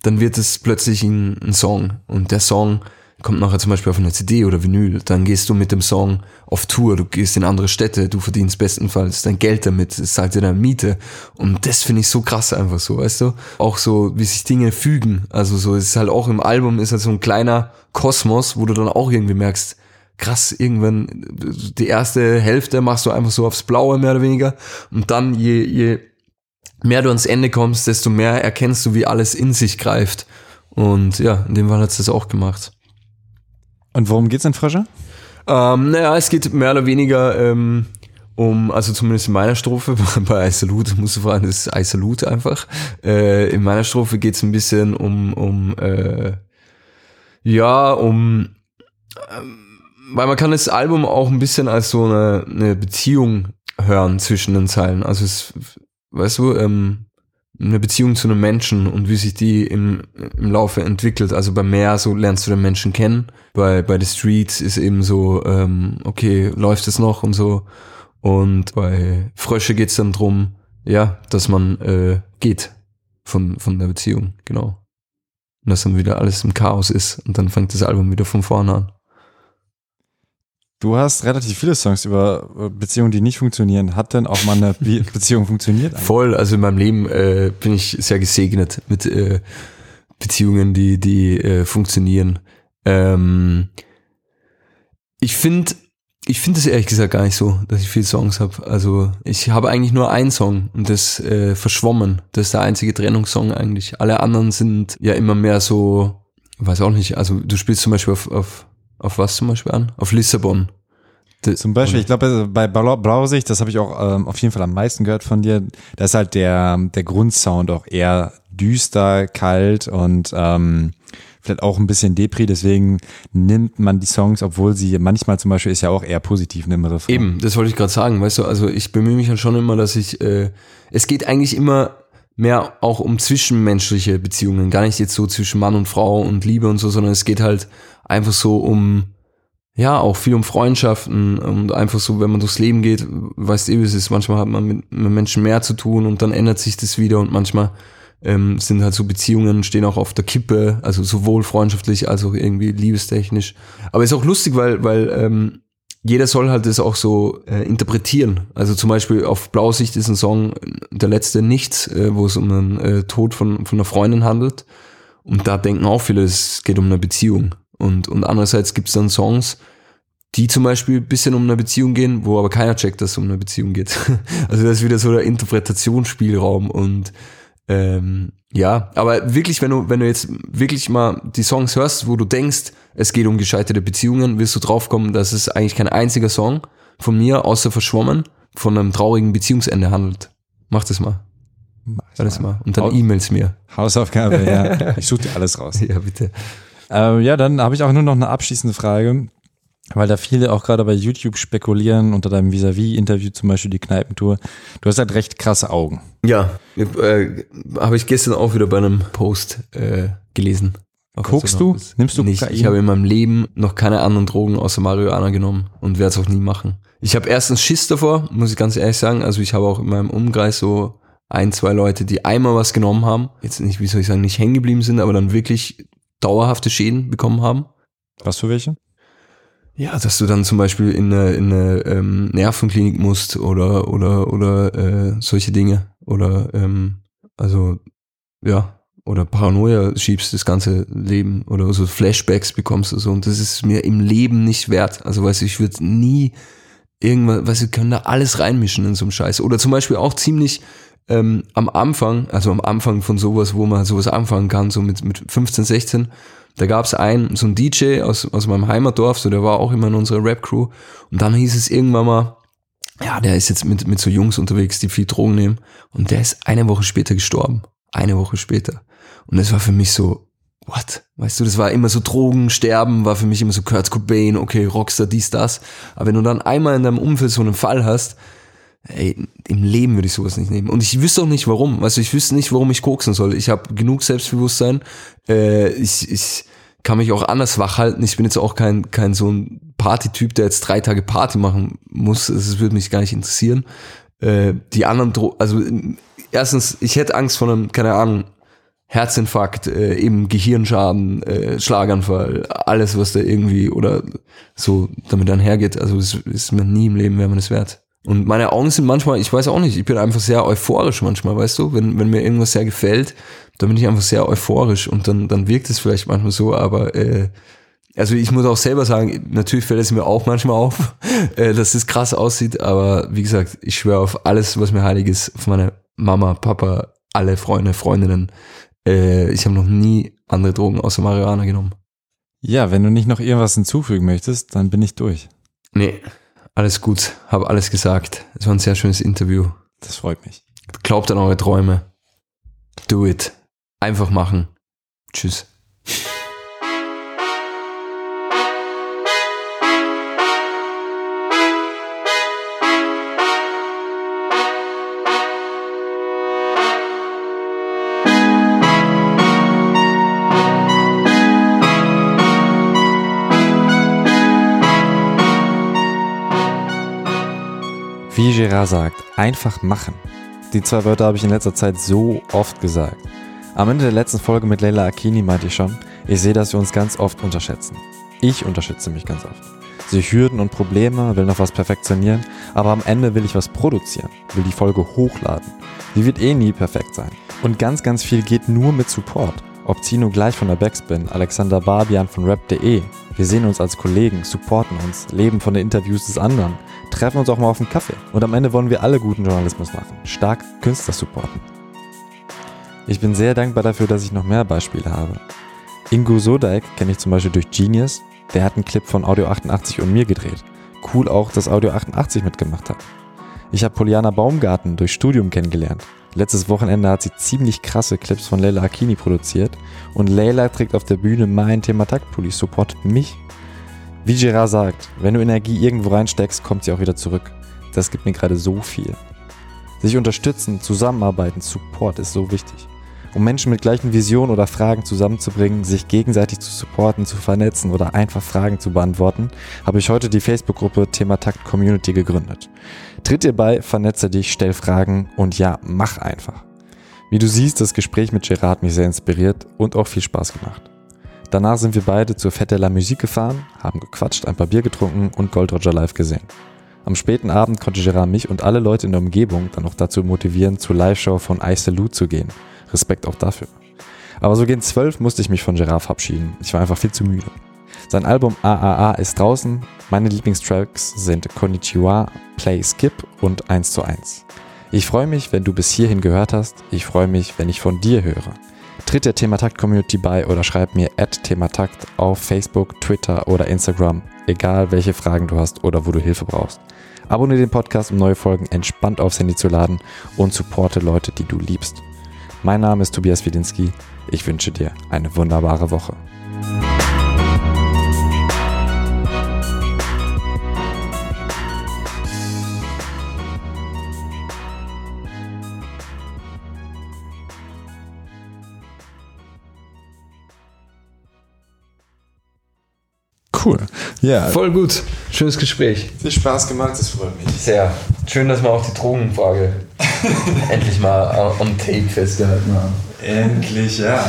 Speaker 2: dann wird es plötzlich ein, ein Song und der Song kommt nachher zum Beispiel auf eine CD oder Vinyl, dann gehst du mit dem Song auf Tour, du gehst in andere Städte, du verdienst bestenfalls dein Geld damit, es zahlt dir deine Miete und das finde ich so krass einfach so, weißt du? Auch so, wie sich Dinge fügen, also so, es ist halt auch im Album, ist halt so ein kleiner Kosmos, wo du dann auch irgendwie merkst, krass, irgendwann, die erste Hälfte machst du einfach so aufs Blaue mehr oder weniger und dann je, je mehr du ans Ende kommst, desto mehr erkennst du, wie alles in sich greift und ja, in dem Fall hat es das auch gemacht.
Speaker 3: Und worum geht's in Frösche?
Speaker 2: Ähm, naja, es geht mehr oder weniger ähm, um, also zumindest in meiner Strophe, bei Isolute, musst du fragen, das ist Isolute einfach. Äh, in meiner Strophe geht's ein bisschen um, um äh, ja, um, ähm, weil man kann das Album auch ein bisschen als so eine, eine Beziehung hören zwischen den Zeilen. Also es, weißt du, ähm, eine Beziehung zu einem Menschen und wie sich die im, im Laufe entwickelt. Also bei Meer so lernst du den Menschen kennen. Bei, bei The Streets ist eben so, ähm, okay, läuft es noch und so. Und bei Frösche geht's dann drum, ja, dass man äh, geht von, von der Beziehung, genau. Und dass dann wieder alles im Chaos ist und dann fängt das Album wieder von vorne an.
Speaker 3: Du hast relativ viele Songs über äh, Beziehungen, die nicht funktionieren. Hat denn auch mal eine Be Beziehung funktioniert? Eigentlich?
Speaker 2: Voll, also in meinem Leben äh, bin ich sehr gesegnet mit äh, Beziehungen, die, die äh, funktionieren. Ähm, ich finde, ich finde es ehrlich gesagt gar nicht so, dass ich viele Songs habe. Also ich habe eigentlich nur einen Song und das äh, Verschwommen. Das ist der einzige Trennungssong eigentlich. Alle anderen sind ja immer mehr so, weiß auch nicht. Also du spielst zum Beispiel auf, auf auf was zum Beispiel an? Auf Lissabon.
Speaker 3: De zum Beispiel, ich glaube, bei Blau Blausicht, das habe ich auch ähm, auf jeden Fall am meisten gehört von dir, da ist halt der, der Grundsound auch eher düster, kalt und ähm, vielleicht auch ein bisschen Depri, deswegen nimmt man die Songs, obwohl sie manchmal zum Beispiel ist ja auch eher positiv im Refrain.
Speaker 2: Eben, das wollte ich gerade sagen, weißt du, also ich bemühe mich halt schon immer, dass ich, äh, es geht eigentlich immer mehr auch um zwischenmenschliche Beziehungen, gar nicht jetzt so zwischen Mann und Frau und Liebe und so, sondern es geht halt einfach so um, ja, auch viel um Freundschaften und einfach so, wenn man durchs Leben geht, weißt du, wie es ist, manchmal hat man mit, mit Menschen mehr zu tun und dann ändert sich das wieder und manchmal ähm, sind halt so Beziehungen, stehen auch auf der Kippe, also sowohl freundschaftlich als auch irgendwie liebestechnisch. Aber ist auch lustig, weil, weil ähm, jeder soll halt das auch so äh, interpretieren. Also zum Beispiel auf Blausicht ist ein Song, der letzte Nichts, äh, wo es um einen äh, Tod von, von einer Freundin handelt. Und da denken auch viele, es geht um eine Beziehung. Und, und andererseits gibt es dann Songs, die zum Beispiel ein bisschen um eine Beziehung gehen, wo aber keiner checkt, dass es um eine Beziehung geht. also das ist wieder so der Interpretationsspielraum und ähm, ja, aber wirklich, wenn du, wenn du jetzt wirklich mal die Songs hörst, wo du denkst, es geht um gescheiterte Beziehungen, wirst du draufkommen, dass es eigentlich kein einziger Song von mir, außer Verschwommen, von einem traurigen Beziehungsende handelt. Mach das mal. Mach das mal. Und dann E-Mails mir.
Speaker 3: Hausaufgabe, ja. Ich suche dir alles raus.
Speaker 2: Ja, bitte.
Speaker 3: Ähm, ja, dann habe ich auch nur noch eine abschließende Frage, weil da viele auch gerade bei YouTube spekulieren, unter deinem Vis-a-vis-Interview zum Beispiel die Kneipentour. Du hast halt recht krasse Augen.
Speaker 2: Ja, äh, habe ich gestern auch wieder bei einem Post äh, gelesen.
Speaker 3: Guckst du?
Speaker 2: Nimmst du nicht? Ich habe in meinem Leben noch keine anderen Drogen außer Marihuana genommen und werde es auch nie machen. Ich habe erstens Schiss davor, muss ich ganz ehrlich sagen. Also ich habe auch in meinem Umkreis so ein, zwei Leute, die einmal was genommen haben, jetzt nicht, wie soll ich sagen, nicht hängen geblieben sind, aber dann wirklich dauerhafte Schäden bekommen haben.
Speaker 3: Was für welche?
Speaker 2: Ja, dass du dann zum Beispiel in eine, in eine ähm, Nervenklinik musst oder oder oder äh, solche Dinge oder ähm, also ja oder Paranoia schiebst das ganze Leben oder so Flashbacks bekommst du so und das ist mir im Leben nicht wert. Also weißt du, ich würde nie irgendwas, weißt du, können da alles reinmischen in so einem Scheiß oder zum Beispiel auch ziemlich ähm, am Anfang, also am Anfang von sowas, wo man sowas anfangen kann, so mit, mit 15, 16, da gab es einen, so ein DJ aus, aus meinem Heimatdorf, so der war auch immer in unserer Rap-Crew. Und dann hieß es irgendwann mal, ja, der ist jetzt mit, mit so Jungs unterwegs, die viel Drogen nehmen. Und der ist eine Woche später gestorben. Eine Woche später. Und das war für mich so, what? Weißt du, das war immer so Drogen, Sterben, war für mich immer so Kurt Cobain, okay, Rockstar, dies, das. Aber wenn du dann einmal in deinem Umfeld so einen Fall hast, ey, im Leben würde ich sowas nicht nehmen. Und ich wüsste auch nicht warum. Du, ich wüsste nicht, warum ich koksen soll. Ich habe genug Selbstbewusstsein. Äh, ich, ich kann mich auch anders wach halten. Ich bin jetzt auch kein, kein so ein Partytyp, der jetzt drei Tage Party machen muss. Das würde mich gar nicht interessieren. Äh, die anderen, Dro also erstens, ich hätte Angst vor einem, keine Ahnung, Herzinfarkt, äh, eben Gehirnschaden, äh, Schlaganfall, alles, was da irgendwie oder so damit dann hergeht. Also es ist mir nie im Leben wäre man es wert. Und meine Augen sind manchmal, ich weiß auch nicht, ich bin einfach sehr euphorisch manchmal, weißt du, wenn, wenn mir irgendwas sehr gefällt, dann bin ich einfach sehr euphorisch und dann, dann wirkt es vielleicht manchmal so, aber äh, also ich muss auch selber sagen, natürlich fällt es mir auch manchmal auf, äh, dass es krass aussieht, aber wie gesagt, ich schwöre auf alles, was mir heilig ist, auf meine Mama, Papa, alle Freunde, Freundinnen, äh, ich habe noch nie andere Drogen außer Marihuana genommen.
Speaker 3: Ja, wenn du nicht noch irgendwas hinzufügen möchtest, dann bin ich durch.
Speaker 2: Nee, alles gut, habe alles gesagt. Es war ein sehr schönes Interview.
Speaker 3: Das freut mich.
Speaker 2: Glaubt an eure Träume. Do it. Einfach machen. Tschüss.
Speaker 3: Wie Gerard sagt, einfach machen. Die zwei Wörter habe ich in letzter Zeit so oft gesagt. Am Ende der letzten Folge mit Leila Akini meinte ich schon, ich sehe, dass wir uns ganz oft unterschätzen. Ich unterschätze mich ganz oft. Sehe Hürden und Probleme, will noch was perfektionieren, aber am Ende will ich was produzieren, will die Folge hochladen. Die wird eh nie perfekt sein. Und ganz, ganz viel geht nur mit Support. Ob Zino gleich von der Backspin, Alexander Barbian von rap.de. Wir sehen uns als Kollegen, supporten uns, leben von den Interviews des anderen, treffen uns auch mal auf einen Kaffee. Und am Ende wollen wir alle guten Journalismus machen. Stark Künstler supporten. Ich bin sehr dankbar dafür, dass ich noch mehr Beispiele habe. Ingo Sodeik kenne ich zum Beispiel durch Genius. Der hat einen Clip von Audio 88 und mir gedreht. Cool auch, dass Audio 88 mitgemacht hat. Ich habe Poliana Baumgarten durch Studium kennengelernt. Letztes Wochenende hat sie ziemlich krasse Clips von Leila Akini produziert und Leila trägt auf der Bühne mein Thema Taktpulli, supportet mich. Wie Gerard sagt, wenn du Energie irgendwo reinsteckst, kommt sie auch wieder zurück. Das gibt mir gerade so viel. Sich unterstützen, zusammenarbeiten, Support ist so wichtig. Um Menschen mit gleichen Visionen oder Fragen zusammenzubringen, sich gegenseitig zu supporten, zu vernetzen oder einfach Fragen zu beantworten, habe ich heute die Facebook-Gruppe Thema Takt Community gegründet. Tritt dir bei, vernetze dich, stell Fragen und ja, mach einfach. Wie du siehst, das Gespräch mit Gerard mich sehr inspiriert und auch viel Spaß gemacht. Danach sind wir beide zur Fête de la Musique gefahren, haben gequatscht, ein paar Bier getrunken und Gold Roger live gesehen. Am späten Abend konnte Gerard mich und alle Leute in der Umgebung dann auch dazu motivieren, zur Live-Show von I Salute zu gehen. Respekt auch dafür. Aber so gegen zwölf musste ich mich von Gerard verabschieden. Ich war einfach viel zu müde. Sein Album AAA ist draußen. Meine Lieblingstracks sind Konnichiwa, Play Skip und 1 zu 1. Ich freue mich, wenn du bis hierhin gehört hast. Ich freue mich, wenn ich von dir höre. Tritt der Thematakt Community bei oder schreib mir at Thematakt auf Facebook, Twitter oder Instagram, egal welche Fragen du hast oder wo du Hilfe brauchst. Abonniere den Podcast, um neue Folgen entspannt aufs Handy zu laden und supporte Leute, die du liebst. Mein Name ist Tobias Wiedinski. Ich wünsche dir eine wunderbare Woche.
Speaker 2: Cool.
Speaker 3: Ja,
Speaker 2: Voll gut. Schönes Gespräch.
Speaker 3: viel Spaß gemacht, das freut mich.
Speaker 2: Sehr. Schön, dass wir auch die Drogenfrage endlich mal am Tape festgehalten haben.
Speaker 3: Endlich, ja.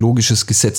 Speaker 2: Logisches Gesetz